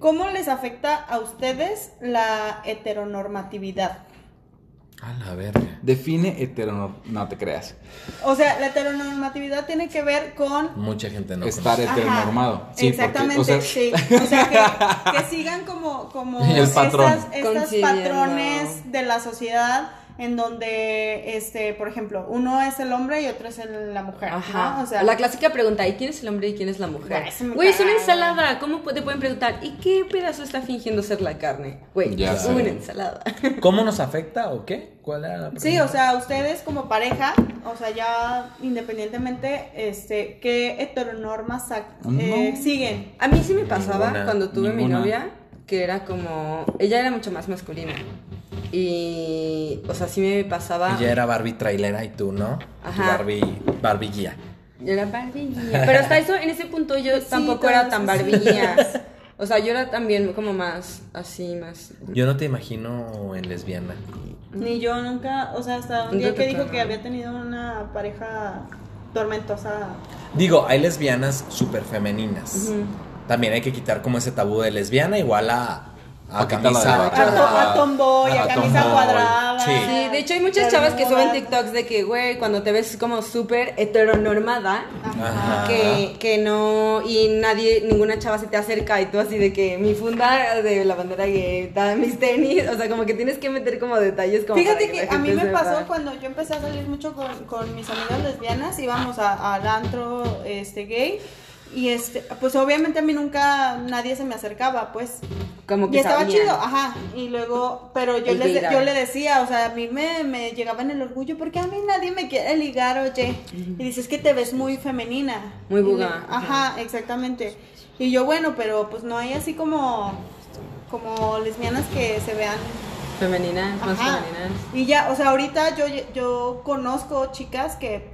¿Cómo les afecta a ustedes la heteronormatividad? A la verga. Define hetero... No te creas. O sea, la heteronormatividad tiene que ver con Mucha gente no Estar conoce. Ajá, heteronormado. Sí, porque, Exactamente, o sea, sí. O sea, que, que sigan como, como El patrón. estas, estas Consiguiendo. patrones de la sociedad en donde, este, por ejemplo, uno es el hombre y otro es el- la mujer, Ajá. ¿no? O sea, la clásica pregunta, ¿y quién es el hombre y quién es la mujer? Güey, es una ensalada. ¿Cómo te pueden preguntar? ¿Y qué pedazo está fingiendo ser la carne? Güey, es una ensalada. ¿Cómo nos afecta o qué? ¿Cuál era la pregunta? Sí, o sea, ustedes como pareja, o sea, ya independientemente, este, ¿qué heteronormas eh, No. siguen? A mí sí me pasaba Ninguna, cuando tuve mi ninguna. novia, que era como. Ella era mucho más masculina. Y. O sea, sí me pasaba. Ella era Barbie trailera y tú, ¿no? Tu Ajá. Barbie, Barbie guía. Yo era barbilla. Pero hasta eso, en ese punto yo tampoco era tan sí. barbilla. O sea, yo era también como más así, más. Yo no te imagino en lesbiana. Ni yo nunca, o sea, hasta un día que dijo que había tenido una pareja tormentosa. Digo, hay lesbianas súper femeninas. También hay que quitar como ese tabú de lesbiana igual a, a camisa. A, Claro. to- a tomboy, a, A camisa tomboy. cuadrada. Sí. Sí, de hecho hay muchas chavas que suben TikToks de que, güey, cuando te ves como súper heteronormada, Ajá. que, que no, y nadie, ninguna chava se te acerca y tú así de que mi funda de la bandera gay, ta- mis tenis, o sea, como que tienes que meter como detalles como Fíjate que a mí me sepa. pasó cuando yo empecé a salir mucho con, con mis amigas lesbianas, íbamos a- al antro este, gay. Y este, pues obviamente a mí nunca nadie se me acercaba, pues. Como que y estaba sabían. chido, ajá. Y luego, pero yo, gaydar. yo le decía, o sea, a mí me, me llegaba en el orgullo porque a mí nadie me quiere ligar, oye. Y dices que te ves muy femenina. Muy buga, le- Ajá, exactamente. Y yo, bueno, pero pues no hay así como, como lesbianas que se vean Femeninas, más Ajá. femeninas. Y ya, o sea, ahorita yo, yo conozco chicas que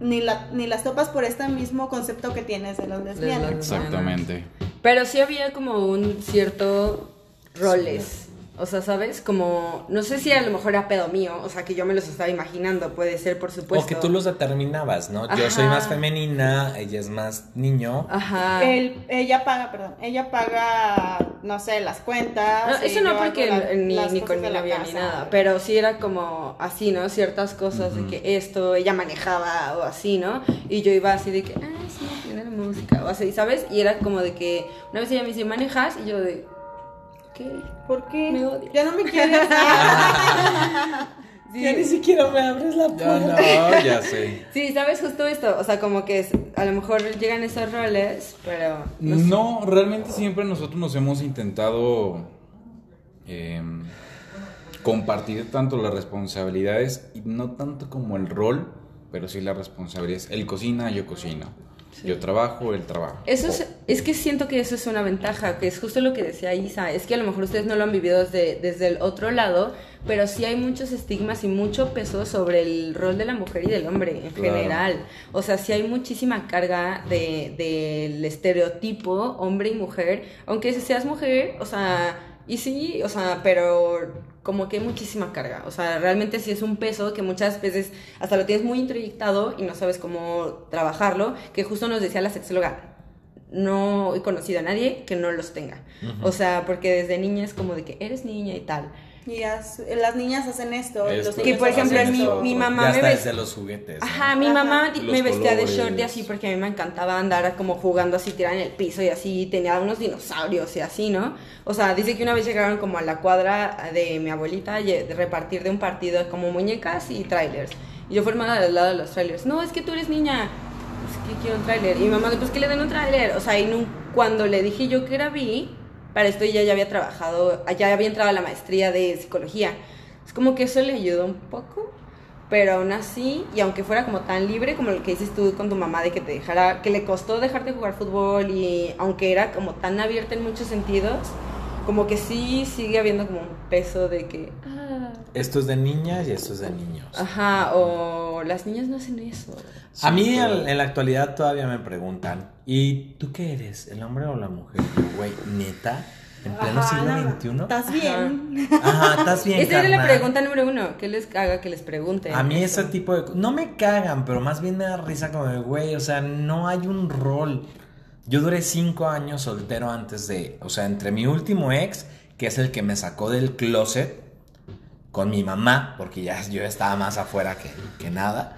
ni, la, ni las topas por este mismo concepto que tienes de las lesbianas. Exactamente. Pero sí había como un cierto roles. O sea, ¿sabes? Como, no sé si a lo mejor era pedo mío, o sea, que yo me los estaba imaginando, puede ser, por supuesto. O que tú los determinabas, ¿no? Yo soy más femenina, ella es más niño. Ajá. Él- ella paga, perdón, ella paga, no sé, las cuentas. No, y eso no porque la- ni, ni con mi novia ni nada, pero sí era como así, ¿no? Ciertas cosas de que esto, ella manejaba o así, ¿no? Y yo iba así de que, ah, sí, tiene la música, o así, ¿sabes? Y era como de que una vez ella me dice, ¿manejas? Y yo de, ¿qué? ¿Por qué? Me odias. Ya no me quieres. Sí. Ya ni siquiera me abres la No, puerta. no, ya sé. Sí, ¿sabes? Justo esto, o sea, como que es- a lo mejor llegan esos roles, pero... No, sé. No, realmente siempre nosotros nos hemos intentado eh, compartir tanto las responsabilidades y no tanto como el rol, pero sí las responsabilidades. Él cocina, yo cocino. Yo trabajo, él trabaja. Eso es, es que siento que eso es una ventaja, que es justo lo que decía Isa, es que a lo mejor ustedes no lo han vivido desde, desde el otro lado, pero sí hay muchos estigmas y mucho peso sobre el rol de la mujer y del hombre en Claro. general. O sea, sí hay muchísima carga de, del estereotipo hombre y mujer, aunque si seas mujer, o sea, y sí, o sea, pero como que hay muchísima carga. O sea, realmente sí es un peso que muchas veces hasta lo tienes muy introyectado y no sabes cómo trabajarlo, que justo nos decía la sexóloga. No he conocido a nadie que no los tenga. O sea, porque desde niña es como de que eres niña y tal. Y las, las niñas hacen esto. los Esto. niños Que, por ejemplo, mi- esto. mi mamá Ya me hasta ves- desde los juguetes. ¿no? Ajá, mi Ajá. mamá Los me vestía de colores. short y así porque a mí me encantaba andar como jugando así, tirada en el piso y así, tenía unos dinosaurios y así, ¿no? O sea, dice que una vez llegaron como a la cuadra de mi abuelita y de repartir de un partido como muñecas y trailers. Y yo formada al lado de los trailers. No, es que tú eres niña. Es que quiero un trailer. Y mi mamá, pues que le den un trailer. O sea, y nun- cuando le dije yo que era bi, para esto ella ya había trabajado, ya había entrado a la maestría de psicología. Es como que eso le ayudó un poco. pero aún así, y aunque fuera como tan libre como lo que dices tú con tu mamá de que te dejara, que le costó dejarte jugar fútbol y aunque era como tan abierta en muchos sentidos, como que sí sigue habiendo como un peso de que, ah, Esto es de niñas y esto es de niños. ajá, o las niñas no hacen eso. A mí en, la actualidad todavía me preguntan, ¿y tú qué eres? ¿El hombre o la mujer? Güey, neta, en pleno Ajá, siglo no, XXI. ¿Estás bien? Ajá, estás bien. Esa era la pregunta número uno, ¿qué les haga que les pregunten? A mí eso? ese tipo de... No me cagan, pero más bien me da risa como de, güey, o sea, no hay un rol. Yo duré cinco años soltero antes de... O sea, entre mi último ex, que es el que me sacó del closet, con mi mamá, porque ya yo estaba más afuera que, que nada,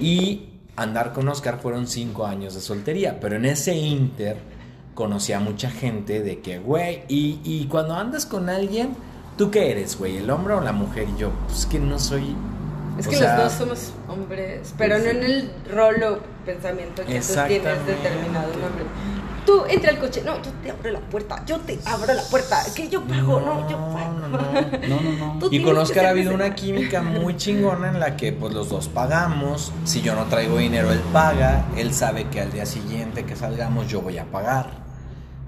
y andar con Oscar fueron cinco años de soltería, pero en ese inter conocí a mucha gente de que, güey, y, y cuando andas con alguien, ¿tú qué eres, güey? ¿El hombre o la mujer? Y yo, pues que no soy... Es o que sea, los dos somos hombres, pero no en el rol o pensamiento que tú tienes determinado un hombre. Tú entra al coche, no, yo te abro la puerta, yo te abro la puerta, que yo pago, no, yo pago. no, no. No, no, Y con Oscar ha habido una química muy chingona en la que pues los dos pagamos. Si yo no traigo dinero, él paga. Él sabe que al día siguiente que salgamos yo voy a pagar.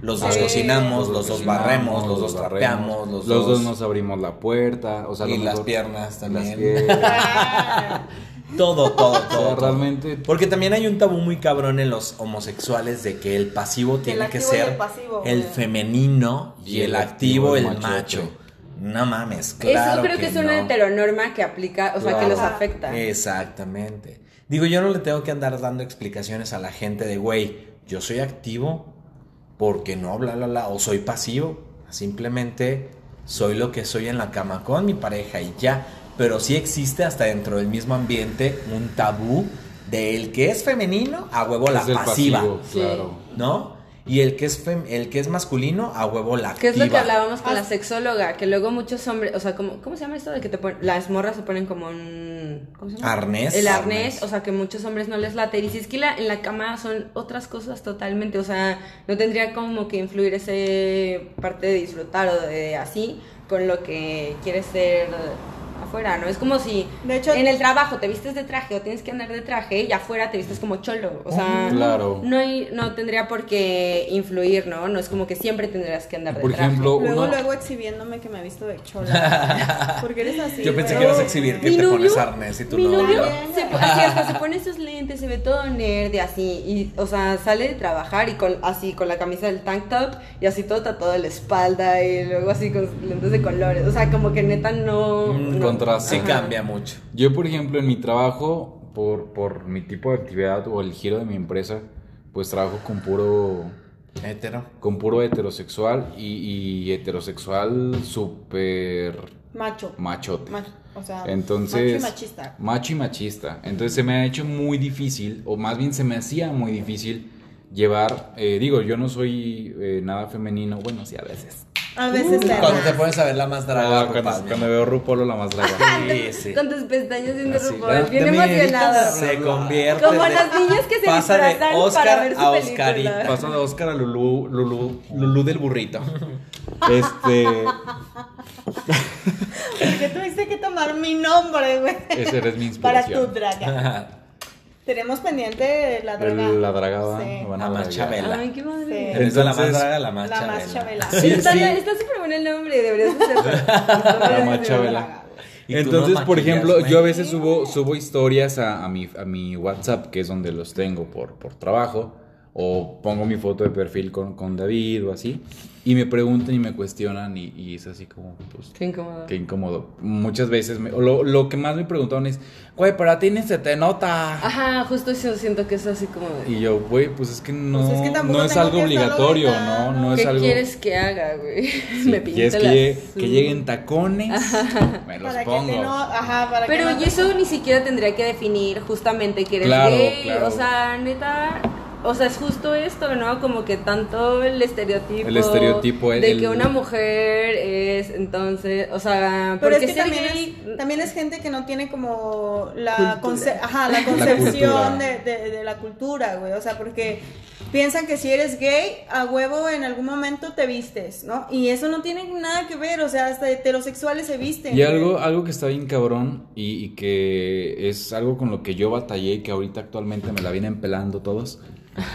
Los dos cocinamos, los dos cocinamos, barremos, los dos barremos, trapeamos, los, los dos... dos nos abrimos la puerta, o sea, y las piernas las también. piernas. Todo, todo, O sea, todo. realmente Porque también hay un tabú muy cabrón en los homosexuales de que el pasivo tiene que el ser pasivo, el femenino y, el activo el macho. No mames, claro Eso creo que, es una no. heteronorma que aplica, o sea, que los afecta. Exactamente. Digo, yo no le tengo que andar dando explicaciones a la gente de, güey, yo soy activo porque no, bla, bla, bla, o soy pasivo. Simplemente soy lo que soy en la cama con mi pareja y ya. Pero sí existe hasta dentro del mismo ambiente un tabú de el que es femenino, a huevo la pasiva, pasivo, claro. ¿no? Y el que es fem- el que es masculino, a huevo la Que activa. es lo que hablábamos con Ah. la sexóloga, que luego muchos hombres, o sea, como, ¿cómo se llama esto de que te ponen, las morras se ponen como un, ¿cómo se llama? Arnés. El arnés, Arnés. o sea, que muchos hombres no les late. Y si es que la, en la cama son otras cosas totalmente, o sea, no tendría como que influir ese parte de disfrutar o de así con lo que quieres ser afuera, ¿no? Es como si De hecho- en el trabajo te vistes de traje o tienes que andar de traje y afuera te vistes como cholo, o sea, Claro. no, hay, no tendría por qué influir, ¿no? No es como que siempre tendrás que andar de Por traje. ejemplo, Luego, uno, luego exhibiéndome que me he visto de chola. Porque eres así. Yo pensé güey. que ibas a exhibir que Mi te pones arnés y tu mi novio novio. se, así hasta se pone sus lentes, se ve todo nerd y así, y, o sea, sale de trabajar y con, así con la camisa del tank top y así todo tatuado de la espalda y luego así con lentes de colores, o sea, como que neta no... Mm, no. Contraste. Sí Ajá. cambia mucho. yo por ejemplo en mi trabajo, por, por mi tipo de actividad o el giro de mi empresa, pues trabajo con puro, Hetero. con puro heterosexual y, y heterosexual súper Macho. machote. Macho, o sea, Entonces, macho y machista. Macho y machista. Entonces se me ha hecho muy difícil, o más bien se me hacía muy difícil llevar, eh, digo, yo no soy eh, nada femenino, bueno, sí a veces. A veces le Cuando te pones a ver la más draga, Ah, cuando, cuando veo RuPolo la más draga. Sí, sí. Con tus pestañas viendo ¿verdad? bien emocionado. Se convierte. Como de- las niñas que se pasa de Oscar para ver su a película. Oscarita. Paso de Oscar a Lulú, Lulú, Lulú del burrito. Este, Porque tuviste que tomar mi nombre, güey. ese eres mi Para tu inspiración. draga. Tenemos pendiente la draga. La dragada. Sí. La a más. Chabela. Ay, qué madre. Sí. La más draga, la más La más chabela. chabela. Sí, está sí. está súper bueno el nombre, deberías hacerlo. La más chabela. Entonces, no por ejemplo, yo a veces subo, subo historias a, a mi, a mi WhatsApp, que es donde los tengo por, por trabajo, o pongo mi foto de perfil con, con David o así, y me preguntan y me cuestionan, y, y es así como, pues, Qué incómodo. qué incómodo. Muchas veces, me- o lo, lo que más me preguntaban es, güey, para ti ni se te nota. Ajá, justo eso siento que es así como de... Y yo, güey, pues es que no, Pues es que no es algo obligatorio. ¿no? No es ¿Qué algo... quieres que haga, güey? Sí, Me ¿Quieres pinta que, llegue- que lleguen tacones? Me los Para pongo. que te no, ajá, para Pero que no y eso ni siquiera tendría que definir justamente que eres Claro, gay. claro. O sea, neta. O sea, es justo esto, ¿no? Como que tanto el estereotipo. El estereotipo, el- De el- que una mujer es entonces. O sea, Pero es que también gay. es, también es gente que no tiene como la, conce- ajá, la concepción de, de- de la cultura, güey. O sea, porque piensan que si eres gay, a huevo en algún momento te vistes, ¿no? Y eso no tiene nada que ver, o sea, hasta heterosexuales se visten. Y algo, algo que está bien cabrón y, y que es algo con lo que yo batallé y que ahorita actualmente me la vienen pelando todos.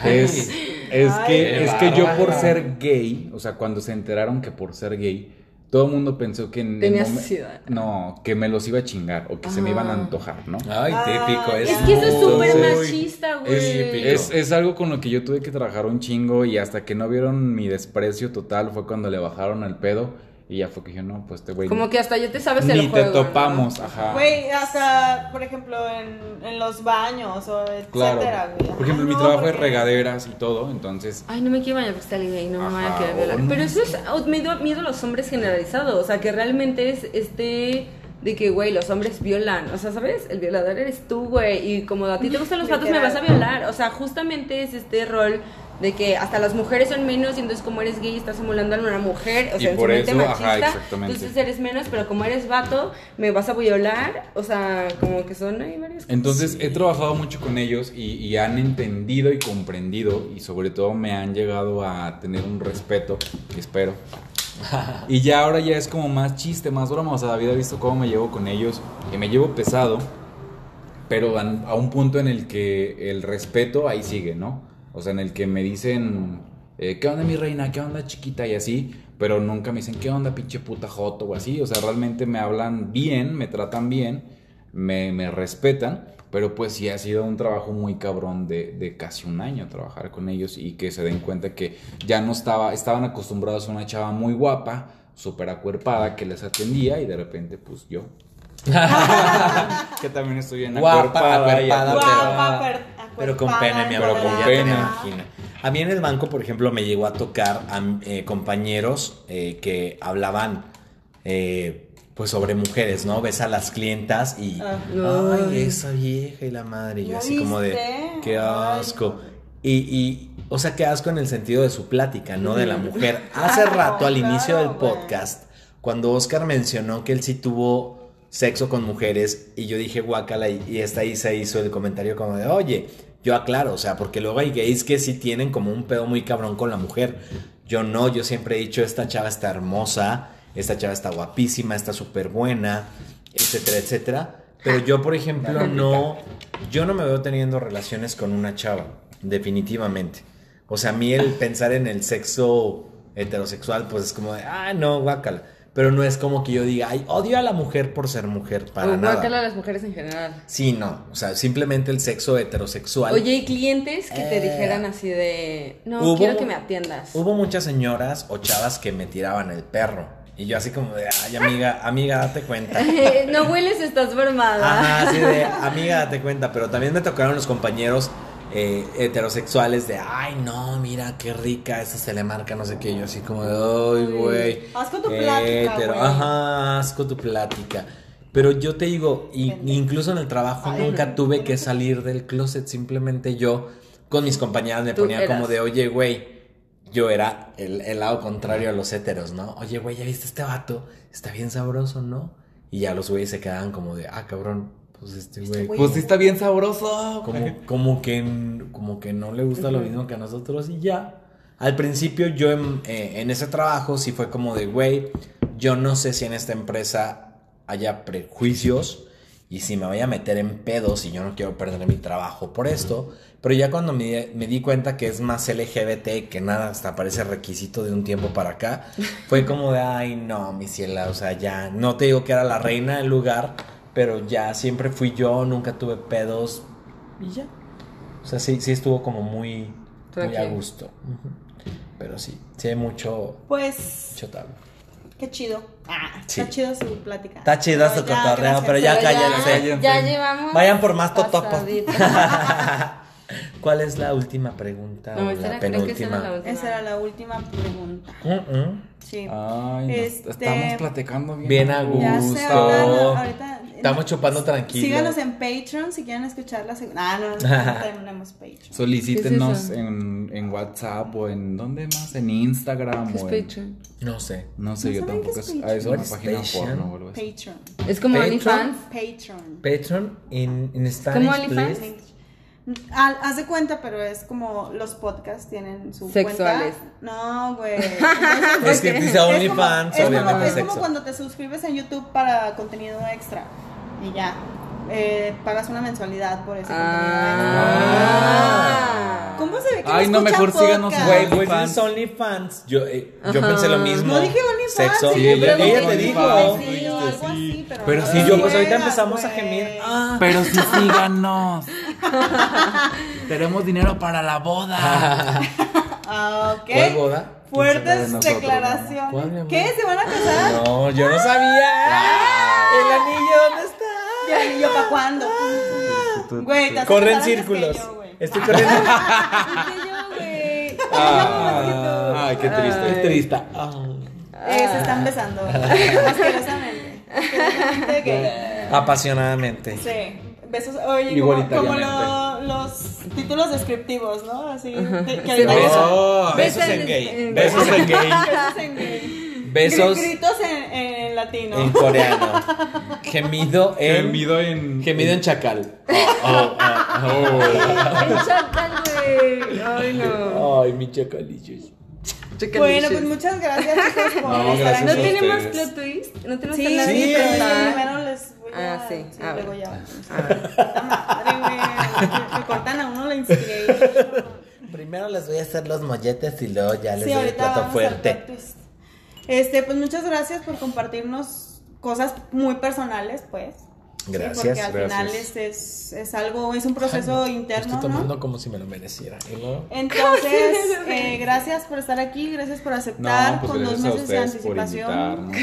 Es, es Ay, que, es que yo por ser gay, o sea, cuando se enteraron que por ser gay, todo el mundo pensó que en ansiedad. No, que me los iba a chingar o que se me iban a Ah. antojar, ¿no? Ay, típico. Ay, Es, Es que eso es súper machista, güey. Es, es algo con lo que yo tuve que trabajar un chingo y hasta que no vieron mi desprecio total fue cuando le bajaron el pedo y ya fue que yo no, pues este güey Como que hasta ya te sabes el ni juego, te ¿no? topamos, ajá. Güey, hasta, por ejemplo, en, en los baños o Claro. etcétera, güey. Por ejemplo, Ay, mi no, trabajo es regaderas y todo, entonces Ay, no me quiero bañar porque está gay, no me vaya a querer violar. Pero eso es miedo, miedo a los hombres generalizado. O sea, que realmente es este de que, güey, los hombres violan. O sea, ¿sabes? El violador eres tú, güey. Y como a ti te gustan los gatos, me vas a violar. O sea, justamente es este rol de que hasta las mujeres son menos y entonces como eres gay estás emulando a una mujer, o Y sea, en por su mente eso, ajá, machista, exactamente. entonces eres menos, pero como eres vato, me vas a violar, o sea, como que son ahí varias cosas. Entonces he trabajado mucho con ellos y, y han entendido y comprendido y sobre todo me han llegado a tener un respeto, espero. Y ya ahora ya es como más chiste, más broma. O sea, David ha visto cómo me llevo con ellos y me llevo pesado, pero a un punto en el que el respeto ahí sigue, ¿no? O sea, en el que me dicen, eh, ¿qué onda mi reina? ¿Qué onda chiquita? Y así, pero nunca me dicen, ¿qué onda pinche puta joto? O así. O sea, realmente me hablan bien, me tratan bien, me, me respetan. Pero pues sí ha sido un trabajo muy cabrón de, de casi un año trabajar con ellos y que se den cuenta que ya no estaba, estaban acostumbrados a una chava muy guapa, súper acuerpada que les atendía y de repente pues yo. que también estoy bien Guapa, acuerpada. y acuerpada, Guapa, pero, per- pero con acuerpada, pene, mi pero amor, con imagino. A mí en el banco, por ejemplo, me llegó a tocar a eh, compañeros eh, que hablaban eh, pues sobre mujeres, ¿no? Ves a las clientas y Ah. ay, esa vieja y la madre, y yo ¿Ya así como de qué asco. Y, y, o sea, qué asco en el sentido de su plática, no de la mujer. Hace rato, al inicio del podcast, cuando Oscar mencionó que él sí tuvo sexo con mujeres y yo dije guácala y, y esta ahí se hizo el comentario como de, oye, yo aclaro, o sea, porque luego hay gays que sí tienen como un pedo muy cabrón con la mujer. Yo no, yo siempre he dicho, esta chava está hermosa, esta chava está guapísima, está súper buena, etcétera, etcétera. Pero yo, por ejemplo, no, yo no me veo teniendo relaciones con una chava, definitivamente. O sea, a mí el pensar en el sexo heterosexual, pues es como de, ah, no, guácala. Pero no es como que yo diga, ay, odio a la mujer por ser mujer, para o nada. a las mujeres en general. Sí, no, o sea, simplemente el sexo heterosexual. Oye, ¿y clientes que te Eh, dijeran así de, no, hubo- quiero que me atiendas? Hubo muchas señoras o chavas que me tiraban el perro. Y yo así como de, ay, amiga, amiga, date cuenta. no hueles, estás formada. Ajá, así de, amiga, date cuenta. Pero también me tocaron los compañeros eh, heterosexuales de, ay, no, mira, qué rica, esa se le marca, no sé qué. Yo así como de, ay, güey. Asco tu plática, hetero". Ajá, asco tu plática. Pero yo te digo, y- incluso en el trabajo Ay, nunca tuve que salir del closet. Simplemente yo con mis compañeras me ponía eras. como de, oye, güey. Yo era el, el lado contrario a los heteros, ¿no? Oye, güey, ¿ya viste este vato? Está bien sabroso, ¿no? Y ya los güeyes se quedaban como de, ah, cabrón, pues este güey. Pues sí está bien sabroso. Como, como, que, como que no le gusta lo mismo que a nosotros y ya. Al principio yo en, eh, en ese trabajo sí fue como de, güey, yo no sé si en esta empresa haya prejuicios y si me voy a meter en pedos y yo no quiero perder mi trabajo por esto. Pero ya cuando me, me di cuenta que es más LGBT que nada, hasta parece requisito de un tiempo para acá, fue como de, ay no, mi ciela, o sea, ya, no te digo que era la reina del lugar, pero ya siempre fui yo, nunca tuve pedos y ya. O sea, sí, sí estuvo como muy, muy a gusto. Pero sí, sí hay mucho, Pues, mucho tabla. qué chido. Ah, Sí. está chido su plática. Está chido su Pero ya, cotorreo, pero ya cállense. cállense. Ya llevamos. Vayan por más totopos. ¿Cuál es la última pregunta No, o esa la era- creo que esa era penúltima? la última. Esa era la última pregunta. Mm, mm. Sí. Ay, Este- estamos platicando bien. Bien a Ya sé, gusto. ahorita, ahorita- Estamos chupando tranquilo. Síganos en Patreon si quieren escuchar la segunda. Ah, no, no tenemos Patreon. Solicítenos ¿Qué es en, en WhatsApp o en ¿dónde más? En Instagram ¿Qué es o en- Patreon? No sé. No sé, ¿No yo tampoco es es, ah, es una página Patreon? porno o. Patreon. Es como. OnlyFans. Patreon. Patreon in, in Spanish, ¿Cómo OnlyFans? Ah, haz de cuenta, pero es como los podcasts tienen su Sexuales. cuenta. No, güey. Es que dice Es como- OnlyFans, es como- obviamente Es como cuando te suscribes en YouTube para contenido extra. Y ya. Eh, pagas una mensualidad por ese Ah. contenido extra. ¿Cómo se ve que Ay, no, mejor síganos? Güey, pues OnlyFans. dices OnlyFans. Yo, eh, yo pensé lo mismo. No dije OnlyFans. Sexo. sí, Sí, ella ella te dijo. Sí, algo así, pero, sí, yo, pues ahorita empezamos a güey. gemir. Ah. Pero sí síganos. Tenemos dinero para la boda. Ah, ok. ¿Cuál boda? ¿Quién sabe de Fuertes declaraciones. ¿Qué? ¿Se van a casar? No, yo no sabía. El anillo, ¿dónde está? ¿Y yo para cuándo? Güey, te hace Corre en casar antes que círculos. yo, güey. Estoy corriendo. Yo, güey. Ah, ay, qué triste. Estoy triste. Eh, se están besando. Asquerosamente. Apasionadamente. Sí. Besos, oye, como, como lo- los títulos descriptivos, ¿no? Así, que, que Sí, besos. Oh, besos Besos en gay. Besos en gay. Besos en gay. Besos Gritos en, en latino. en coreano. Gemido en. Gemido en. Gemido en chacal. Oh, oh, oh, El chacal, güey. Ay, no. oh. Ay, mi chacalillos. Bueno, pues muchas gracias, chicos, por No, estar gracias ¿No tenemos plot twist? ¿No tenemos Sí, hablar sí, primero les voy a... Ah, sí. Ah, luego ya. A. Puta madre, güey. Me cortan a uno la inspiration. Primero les voy a hacer los molletes y luego ya les Sí, doy el plato fuerte. Este, pues muchas gracias por compartirnos cosas muy personales, pues. Sí, Gracias. porque al gracias. final es, es, es algo, es un proceso Ay, no, interno, Estoy tomando ¿no? como si me lo mereciera. ¿y luego? Entonces, eh, gracias por estar aquí, gracias por aceptar No, pues con dos meses de anticipación.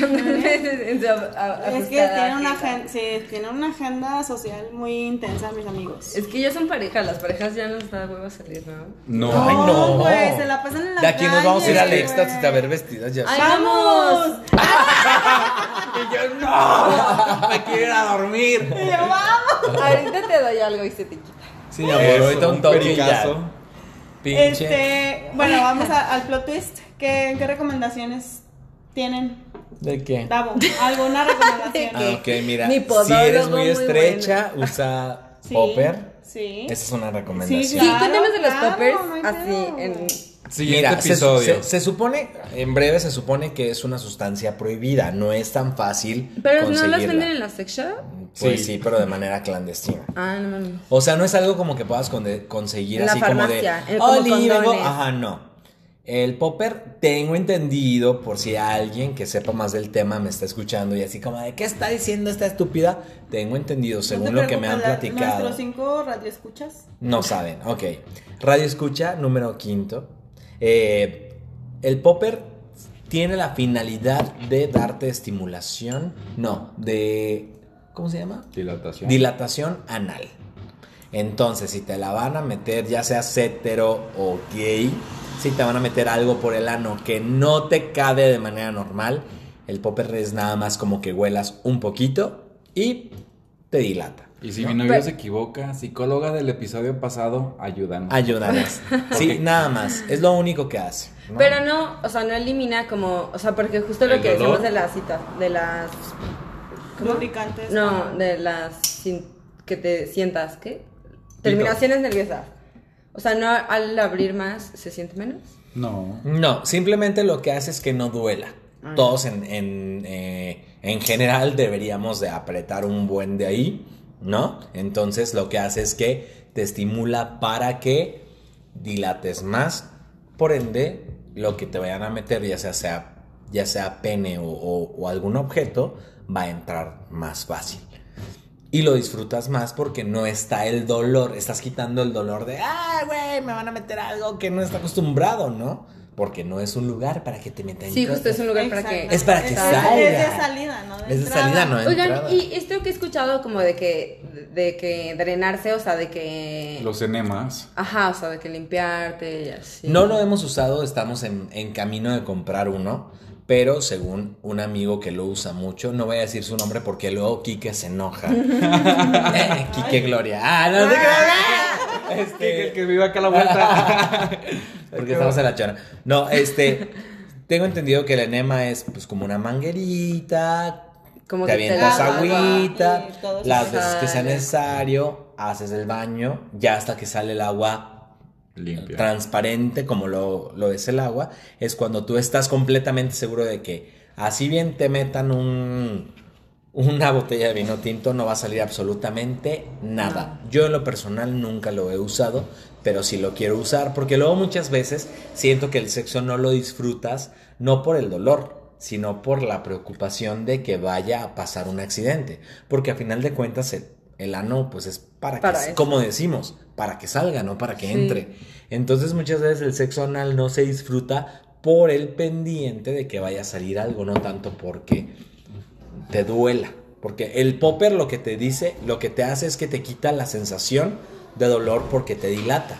Es que tienen una, agenda. agenda, sí, tienen una agenda social muy intensa, mis amigos. Es que ya son parejas, las parejas ya no les da huevo a salir, ¿no? No. Ay, no. güey, se la pasan en la De aquí nos vamos a ir al éxtasis a ver vestidas ya. ¡Ay, ¡Vamos! Y yo, no, me quiero ir a dormir. Y yo, vamos. Ahorita te doy algo y se te quita. Sí, amor, Eso, ahorita un toque y ya. Pinche. Este, bueno, vamos a- al plot twist. ¿Qué, qué recomendaciones tienen? ¿De qué? Davo, ¿alguna recomendación? Ah, ok, mira. Mi Si eres muy muy estrecha, usa Sí, popper. Sí. Esa es una recomendación. Sí, Sí, Claro, cuéntanos de los claro, poppers. así, en. Siguiente Mira, se, episodio. se- se supone, en breve se supone que es una sustancia prohibida, no es tan fácil Pero no las venden en la sex shop. Pues Sí. sí, pero de manera clandestina. Ah, no mames. O sea, no es algo como que puedas conseguir En la así farmacia, como de. eh, como. Ajá, no. El popper, tengo entendido, por si alguien que sepa más del tema me está escuchando y así como de qué está diciendo esta estúpida, tengo entendido, No te según lo que me han platicado. Nuestros cinco radioescuchas. No saben, ok. Radio escucha número quinto. Eh, el popper tiene la finalidad de darte estimulación, no, de... ¿Cómo se llama? Dilatación. Dilatación anal. Entonces, si te la van a meter, ya seas hetero o gay, si te van a meter algo por el ano que no te cabe de manera normal, el popper es nada más como que huelas un poquito y te dilata. Y si mi novio se equivoca, psicóloga del episodio pasado, ayúdanos. Ayúdanos. Sí, nada más. Es lo único que hace. ¿no? Pero no, o sea, no elimina como. O sea, porque justo lo ¿El que dolor? decimos de las citas, de las. ¿Cómo? Lubricantes. No, de las. sin- que te sientas, ¿qué? Terminaciones nerviosas. O sea, no al abrir más se siente menos. No. No, simplemente lo que hace es que no duela. Ah. Todos en, en, eh, en general deberíamos de apretar un buen de ahí, ¿no? Entonces lo que hace es que te estimula para que dilates más. Por ende, lo que te vayan a meter, ya sea, sea, ya sea pene o, o- o algún objeto, va a entrar más fácil. Y lo disfrutas más porque no está el dolor. Estás quitando el dolor de, ah, güey, me van a meter algo que no está acostumbrado, ¿no? Porque no es un lugar para que te metan Sí, justo es un lugar para que. Es para que es, salga. Es de salida, ¿no? Es de entrada. salida, no de Oigan, y esto que he escuchado como de que. de que drenarse, o sea, de que. Los enemas. Ajá, o sea, de que limpiarte y así. No lo hemos usado, estamos en, en camino de comprar uno, pero según un amigo que lo usa mucho, no voy a decir su nombre porque luego Quique se enoja. Eh, Quique Gloria. Ah, no te creas. Este, el que vive acá a la vuelta. Porque estamos en la chona. No, este. Tengo entendido que el enema es pues como una manguerita. Como te que te avientas lavas, agüita. Las veces que sea necesario. haces el baño, ya hasta que sale el agua Limpia. transparente como lo, lo es el agua, es cuando tú estás completamente seguro de que así bien te metan un, una botella de vino tinto, no va a salir absolutamente nada. Yo en lo personal nunca lo he usado, pero sí lo quiero usar, porque luego muchas veces siento que el sexo no lo disfrutas, no por el dolor, sino por la preocupación de que vaya a pasar un accidente, porque a final de cuentas el, ano pues es para, Para que, como decimos, para que salga, no para que Sí. entre. Entonces muchas veces el sexo anal no se disfruta por el pendiente de que vaya a salir algo, no tanto porque te duela. Porque el popper lo que te dice, lo que te hace es que te quita la sensación de dolor porque te dilata.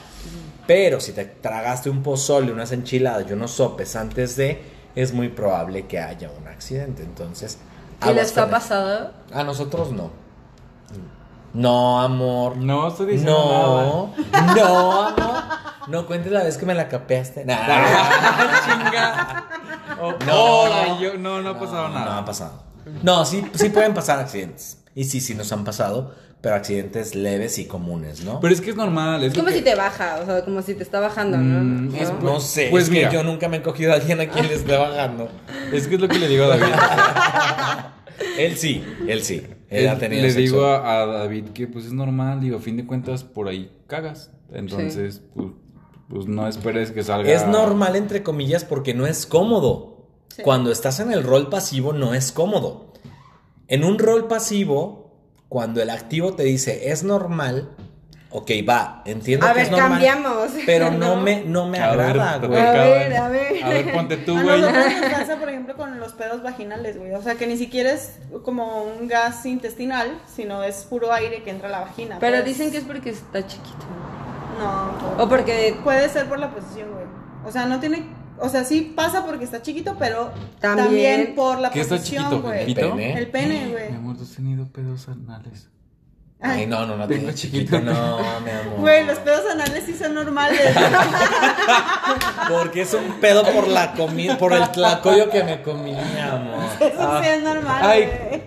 Pero si te tragaste un pozole, unas enchiladas y unos sopes antes de, es muy probable que haya un accidente. Entonces, ¿Y les ha pasado? A nosotros no. No, amor. No estoy diciendo No, no, amor. No cuentes la vez que me la capeaste. Nah. Chinga. Oh, No. ahora yo- no, no ha pasado No, nada. No ha pasado. No, sí, sí pueden pasar accidentes. Y sí, sí nos han pasado, pero accidentes leves y comunes, ¿no? Pero es que es normal. Es Es como que- si te baja, o sea, como si te está bajando, ¿no? Mm, ¿No? es- no sé, Pues es que mira. yo nunca me he cogido a alguien a quien le esté bajando. Es que es lo que le digo a David. Él sí, él sí. Él ha Es- tenido le sexo. digo a, a David que pues es normal, digo, a fin de cuentas por ahí cagas. Entonces, pues, pues no esperes que salga. Es normal, entre comillas, porque no es cómodo. Sí. Cuando estás en el rol pasivo, no es cómodo. En un rol pasivo, cuando el activo te dice es normal, ok, va, entiendo A que ver, es normal. cambiamos. Pero no me, no me A agrada, güey. A ver, a ver. A ver, ponte tú, A güey. nosotros nos pasa, por ejemplo, con los pedos vaginales, güey. O sea, que ni siquiera es como un gas intestinal, sino es puro aire que entra a la vagina. Pero pues. dicen que es porque está chiquito. No. O porque Puede ser por la posición, güey. O sea, no tiene... O sea, sí pasa porque está chiquito, pero También- también, por la ¿Qué está posición, chiquito? güey. ¿El pene? El pene, Mi güey. amor, tú has tenido pedos anales. Ay, no, no, no Tengo chiquito, no, mi amor. Güey, los pedos anales sí son normales. Porque es un pedo por la comida, por el tlacoyo que me comí, mi amor. Eso sí es normal, Ay. güey.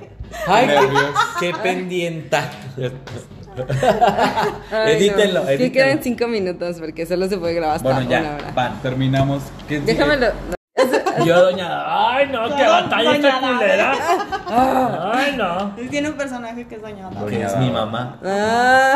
Ay, Nervios. qué pendienta. Ay, edítenlo, no. Que edítenlo. quedan cinco minutos porque solo se puede grabar hasta Bueno, una ya, hora. van. Terminamos. ¿Qué- Déjamelo. Yo, doña. Ay, no, qué batalla esta culera. Ay, no. Tiene un personaje que es doña. Que es mi mamá. Ah,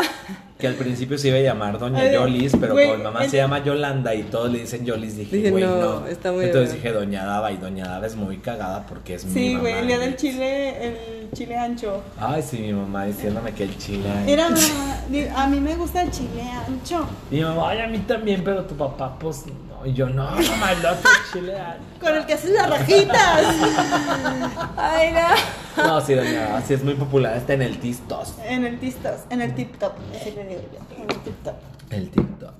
Que al principio se iba a llamar Doña Ay, Yolis, pero güey, como mi mamá el- se llama Yolanda y todos le dicen Yolis, dije, Dije, güey, no, no. está muy Entonces dije Doña Dava y Doña Dava es muy cagada porque es mi Sí, mamá. güey, el día del chile, el chile ancho. Ay, sí, mi mamá diciéndome que el chile. Mira, mamá, di- a mí me gusta el chile ancho. Y mi mamá, ay, a mí también, pero tu papá, pues no. Y yo, no, mamá, el otro chile. Con el que haces las rajitas. ay, no. No, sí, Doña Dava, sí es muy popular, está en el Tistos. En el tistos, en el tip top. Así yo, en el tip top. El TikTok.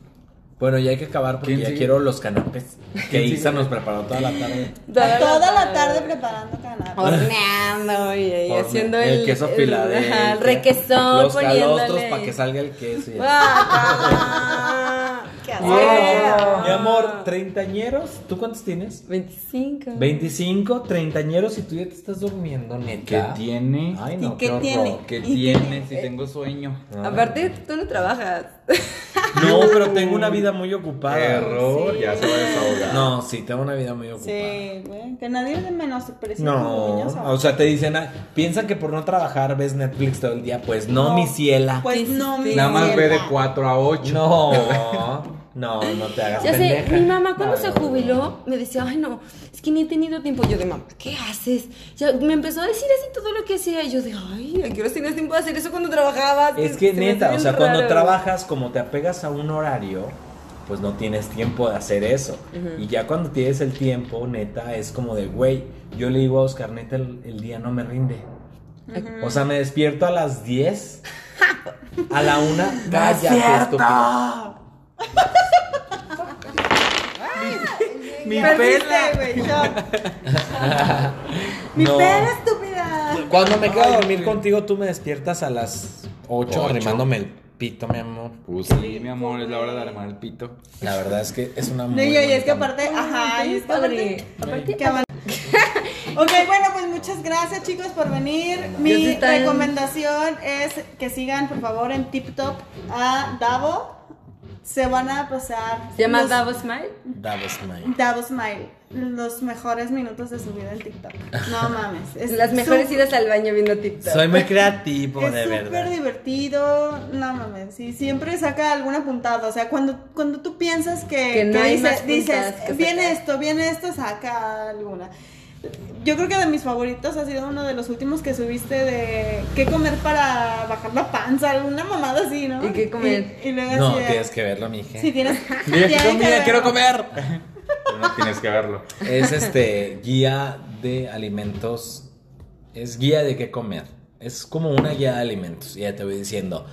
Bueno, ya hay que acabar porque ¿Quién ya sigue? quiero los canapés. Que ¿Quién Isa sigue? nos preparó toda la tarde. Toda la tarde preparando canapés. Horneando y Horne- haciendo el, el, queso el- ajá, el requesón Los poniéndole. calostros para que salga el queso. y Qué Wow. Mi amor, treintañeros, ¿tú cuántos tienes? 25. 25, treintañeros y tú ya te estás durmiendo, neta. ¿Qué tiene? Ay, ¿Y no, qué horror. tiene? ¿Qué ¿Y tiene qué? si tengo sueño? Ah. Aparte, tú no trabajas. No, pero tengo una vida muy ocupada. Error, ya se va a desahogar. No, sí, tengo una vida muy ocupada. Sí, güey. Que nadie de menosprecia No, como niños o sea, te dicen, ah, piensan que por no trabajar ves Netflix todo el día. Pues no, mi ciela. Pues no, mi Nada más ve de ciela. 4 a 8. No, no, no te hagas Ya sé, pendeja. mi mamá cuando se No. jubiló me decía, ay no, es que ni he tenido tiempo. Yo de mamá, ¿qué haces? Ya me empezó a decir así todo lo que hacía. Y yo de, ay, ¿a qué horas tenías tiempo de hacer eso cuando trabajabas? Es que Se neta, o sea, bien cuando raro. trabajas, como te apegas a un horario, pues no tienes tiempo de hacer eso. Y ya cuando tienes el tiempo, neta, es como de, güey, yo le digo a Oscar, neta, el, el día no me rinde. O sea, me despierto a las 10, a la 1, cállate, estúpido. Mi pela. güey, yo. Mi No. estúpida. Cuando me quedo a dormir contigo, tú me despiertas a las 8 Ocho. arrimándome el pito, mi amor. Pues sí, mi amor, es la hora de armar el pito. La verdad es que es una No, muy y, y es que aparte, ajá, y es que aparte, Ok, bueno, pues muchas gracias chicos por venir. Mi recomendación es que sigan por favor en TikTok a Davo. Se van a pasar. ¿Se llama los- Davos Smile? Davos Smile. Davo Smile. Los mejores minutos de su vida en TikTok. No mames. es Las mejores su- idas al baño viendo TikTok. Soy muy creativo, Es de súper verdad. divertido, no mames, sí, siempre saca alguna puntada, o sea, cuando, cuando tú piensas que, Que no hay dice- más dices, puntadas que viene sacar". esto, viene esto, saca alguna. Yo creo que de mis favoritos ha sido uno de los últimos que subiste de qué comer para bajar la panza, alguna mamada así, ¿no? ¿Y qué comer? Y, y luego No, así tienes que verlo, mija. Sí, tienes, Mira, tienes que quiero comer. No tienes que verlo. Es este guía de alimentos. Es guía de qué comer. Es como una guía de alimentos. Ya te voy diciendo.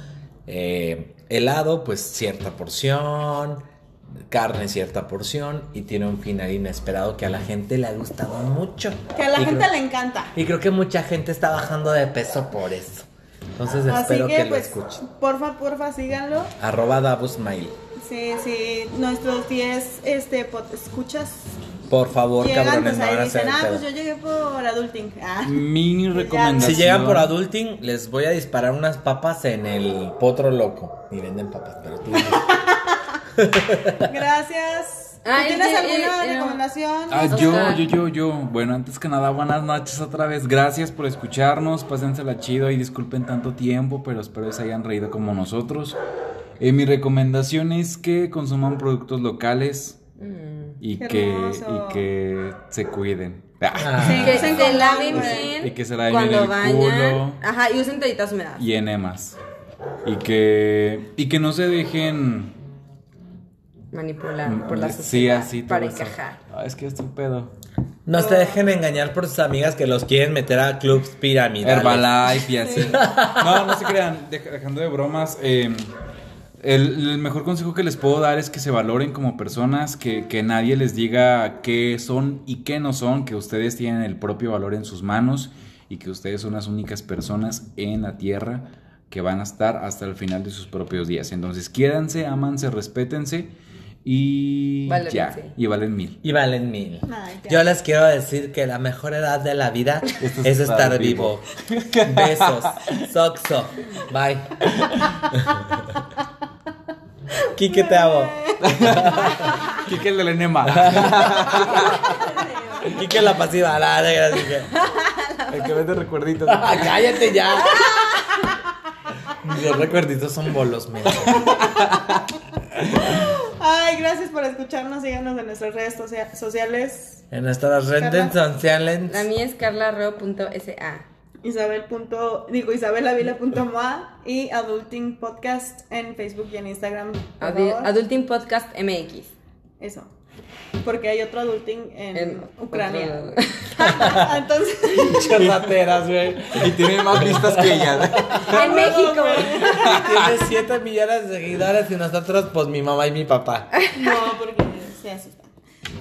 eh, helado, pues cierta porción. Carne, cierta porción. Y tiene un final inesperado que a la gente le ha gustado mucho. Que a la Y gente creo- le encanta. Y creo que mucha gente está bajando de peso por eso. Entonces Así espero que, que, lo pues, escuchen. porfa, porfa, síganlo. Arroba Davos Smile. Sí, sí, nuestros 10 este, escuchas Por favor, llegan, cabrones, pues no van a dicen, ah, pues yo llegué por adulting. Ah. Mi Ya. recomendación. Si llegan por adulting, les voy a disparar unas papas en el potro loco. Y venden papas, pero tú. Gracias. ¿Tú Ah, ¿Tienes y- alguna y- recomendación? Ah, yo, yo, yo, yo. Bueno, antes que nada, buenas noches otra vez. Gracias por escucharnos. Pásensela chido y disculpen tanto tiempo, pero espero que se hayan reído como nosotros. Eh, mi recomendación es que consuman productos locales Mm. y que, y que se cuiden. Ah, Sí, Que usen se laven bien. Y que se laven cuando bien el bañan. culo. Ajá, y usen toallitas húmedas. y enemas. Y que, y que no se dejen. Manipular por la Sí, sociedad así para encajar. Ah, es que estoy pedo. No se dejen engañar por sus amigas que los quieren meter a clubs piramidales. Herbalife y así. No, no se crean. Dej- dejando de bromas. eh, el, el mejor consejo que les puedo dar es que se valoren como personas, que, que nadie les diga qué son y qué no son, que ustedes tienen el propio valor en sus manos y que ustedes son las únicas personas en la tierra que van a estar hasta el final de sus propios días. Entonces, quiéranse, ámanse, respétense y Valórense. ya. Y valen mil. Y valen mil. Ay. Yo les quiero decir que la mejor edad de la vida Esto es estar vivo. Besos. Soxo. Bye. Quique, te amo. Kike el del enema. Quique la pasiva. La negra, Quique. el que vende recuerditos. Ah, cállate ya. Los recuerditos son bolos, men. Ay, gracias por escucharnos. Síganos en nuestras redes socia- sociales. En nuestras redes sociales. La mía es carlarro.sa. Isabel. punto- Digo, isabelavila.moa y Adulting Podcast en Facebook y en Instagram. Adulting Podcast MX. Eso. Porque hay otro adulting en, En Ucrania. otro- Entonces, Muchas rateras, güey. Y tiene más vistas que ella. en México. Tiene 7 millones de seguidores y nosotros, pues mi mamá y mi papá. no, porque se asustan.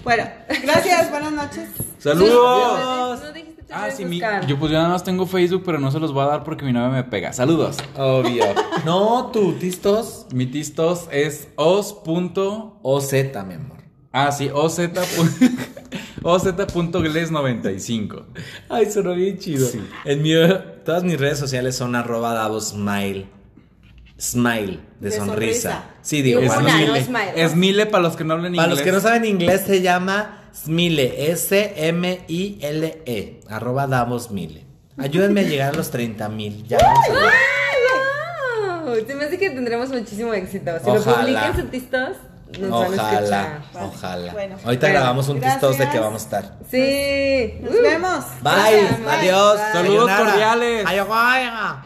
Bueno, gracias, buenas noches. ¡Saludos! No dijiste tus Ah, sí, mi, yo pues yo nada más tengo Facebook, pero no se los voy a dar porque mi novia me pega. Saludos. Obvio. No, tú, tistos. Mi tistos es os. punto- O Z, mi amor. Ah, sí, oz. oz.gles95. Ay, sonó bien chido. Sí. En mi, todas mis redes sociales son arroba Davos Smile. Smile, de, De sonrisa. sonrisa. Sí, digo, una, Smile. no Smile. Es Mile para los que no hablan inglés. Para los que no saben inglés se llama Smile, S-M-I-L-E, arroba Davos Mile. Ayúdenme a llegar a los 30 mil. Ya vamos a ver. ¡Ay, wow! Se me hace que tendremos muchísimo éxito. Si lo Ojalá. publican sus nos van a Ojalá, escuchar. Vale. ojalá. Bueno. Ahorita Bueno, grabamos un tistos de que gracias. vamos a estar. Sí. Nos vemos. Bye, Gracias, bye. adiós. Bye. Saludos sayonara. cordiales. Ayahuasca.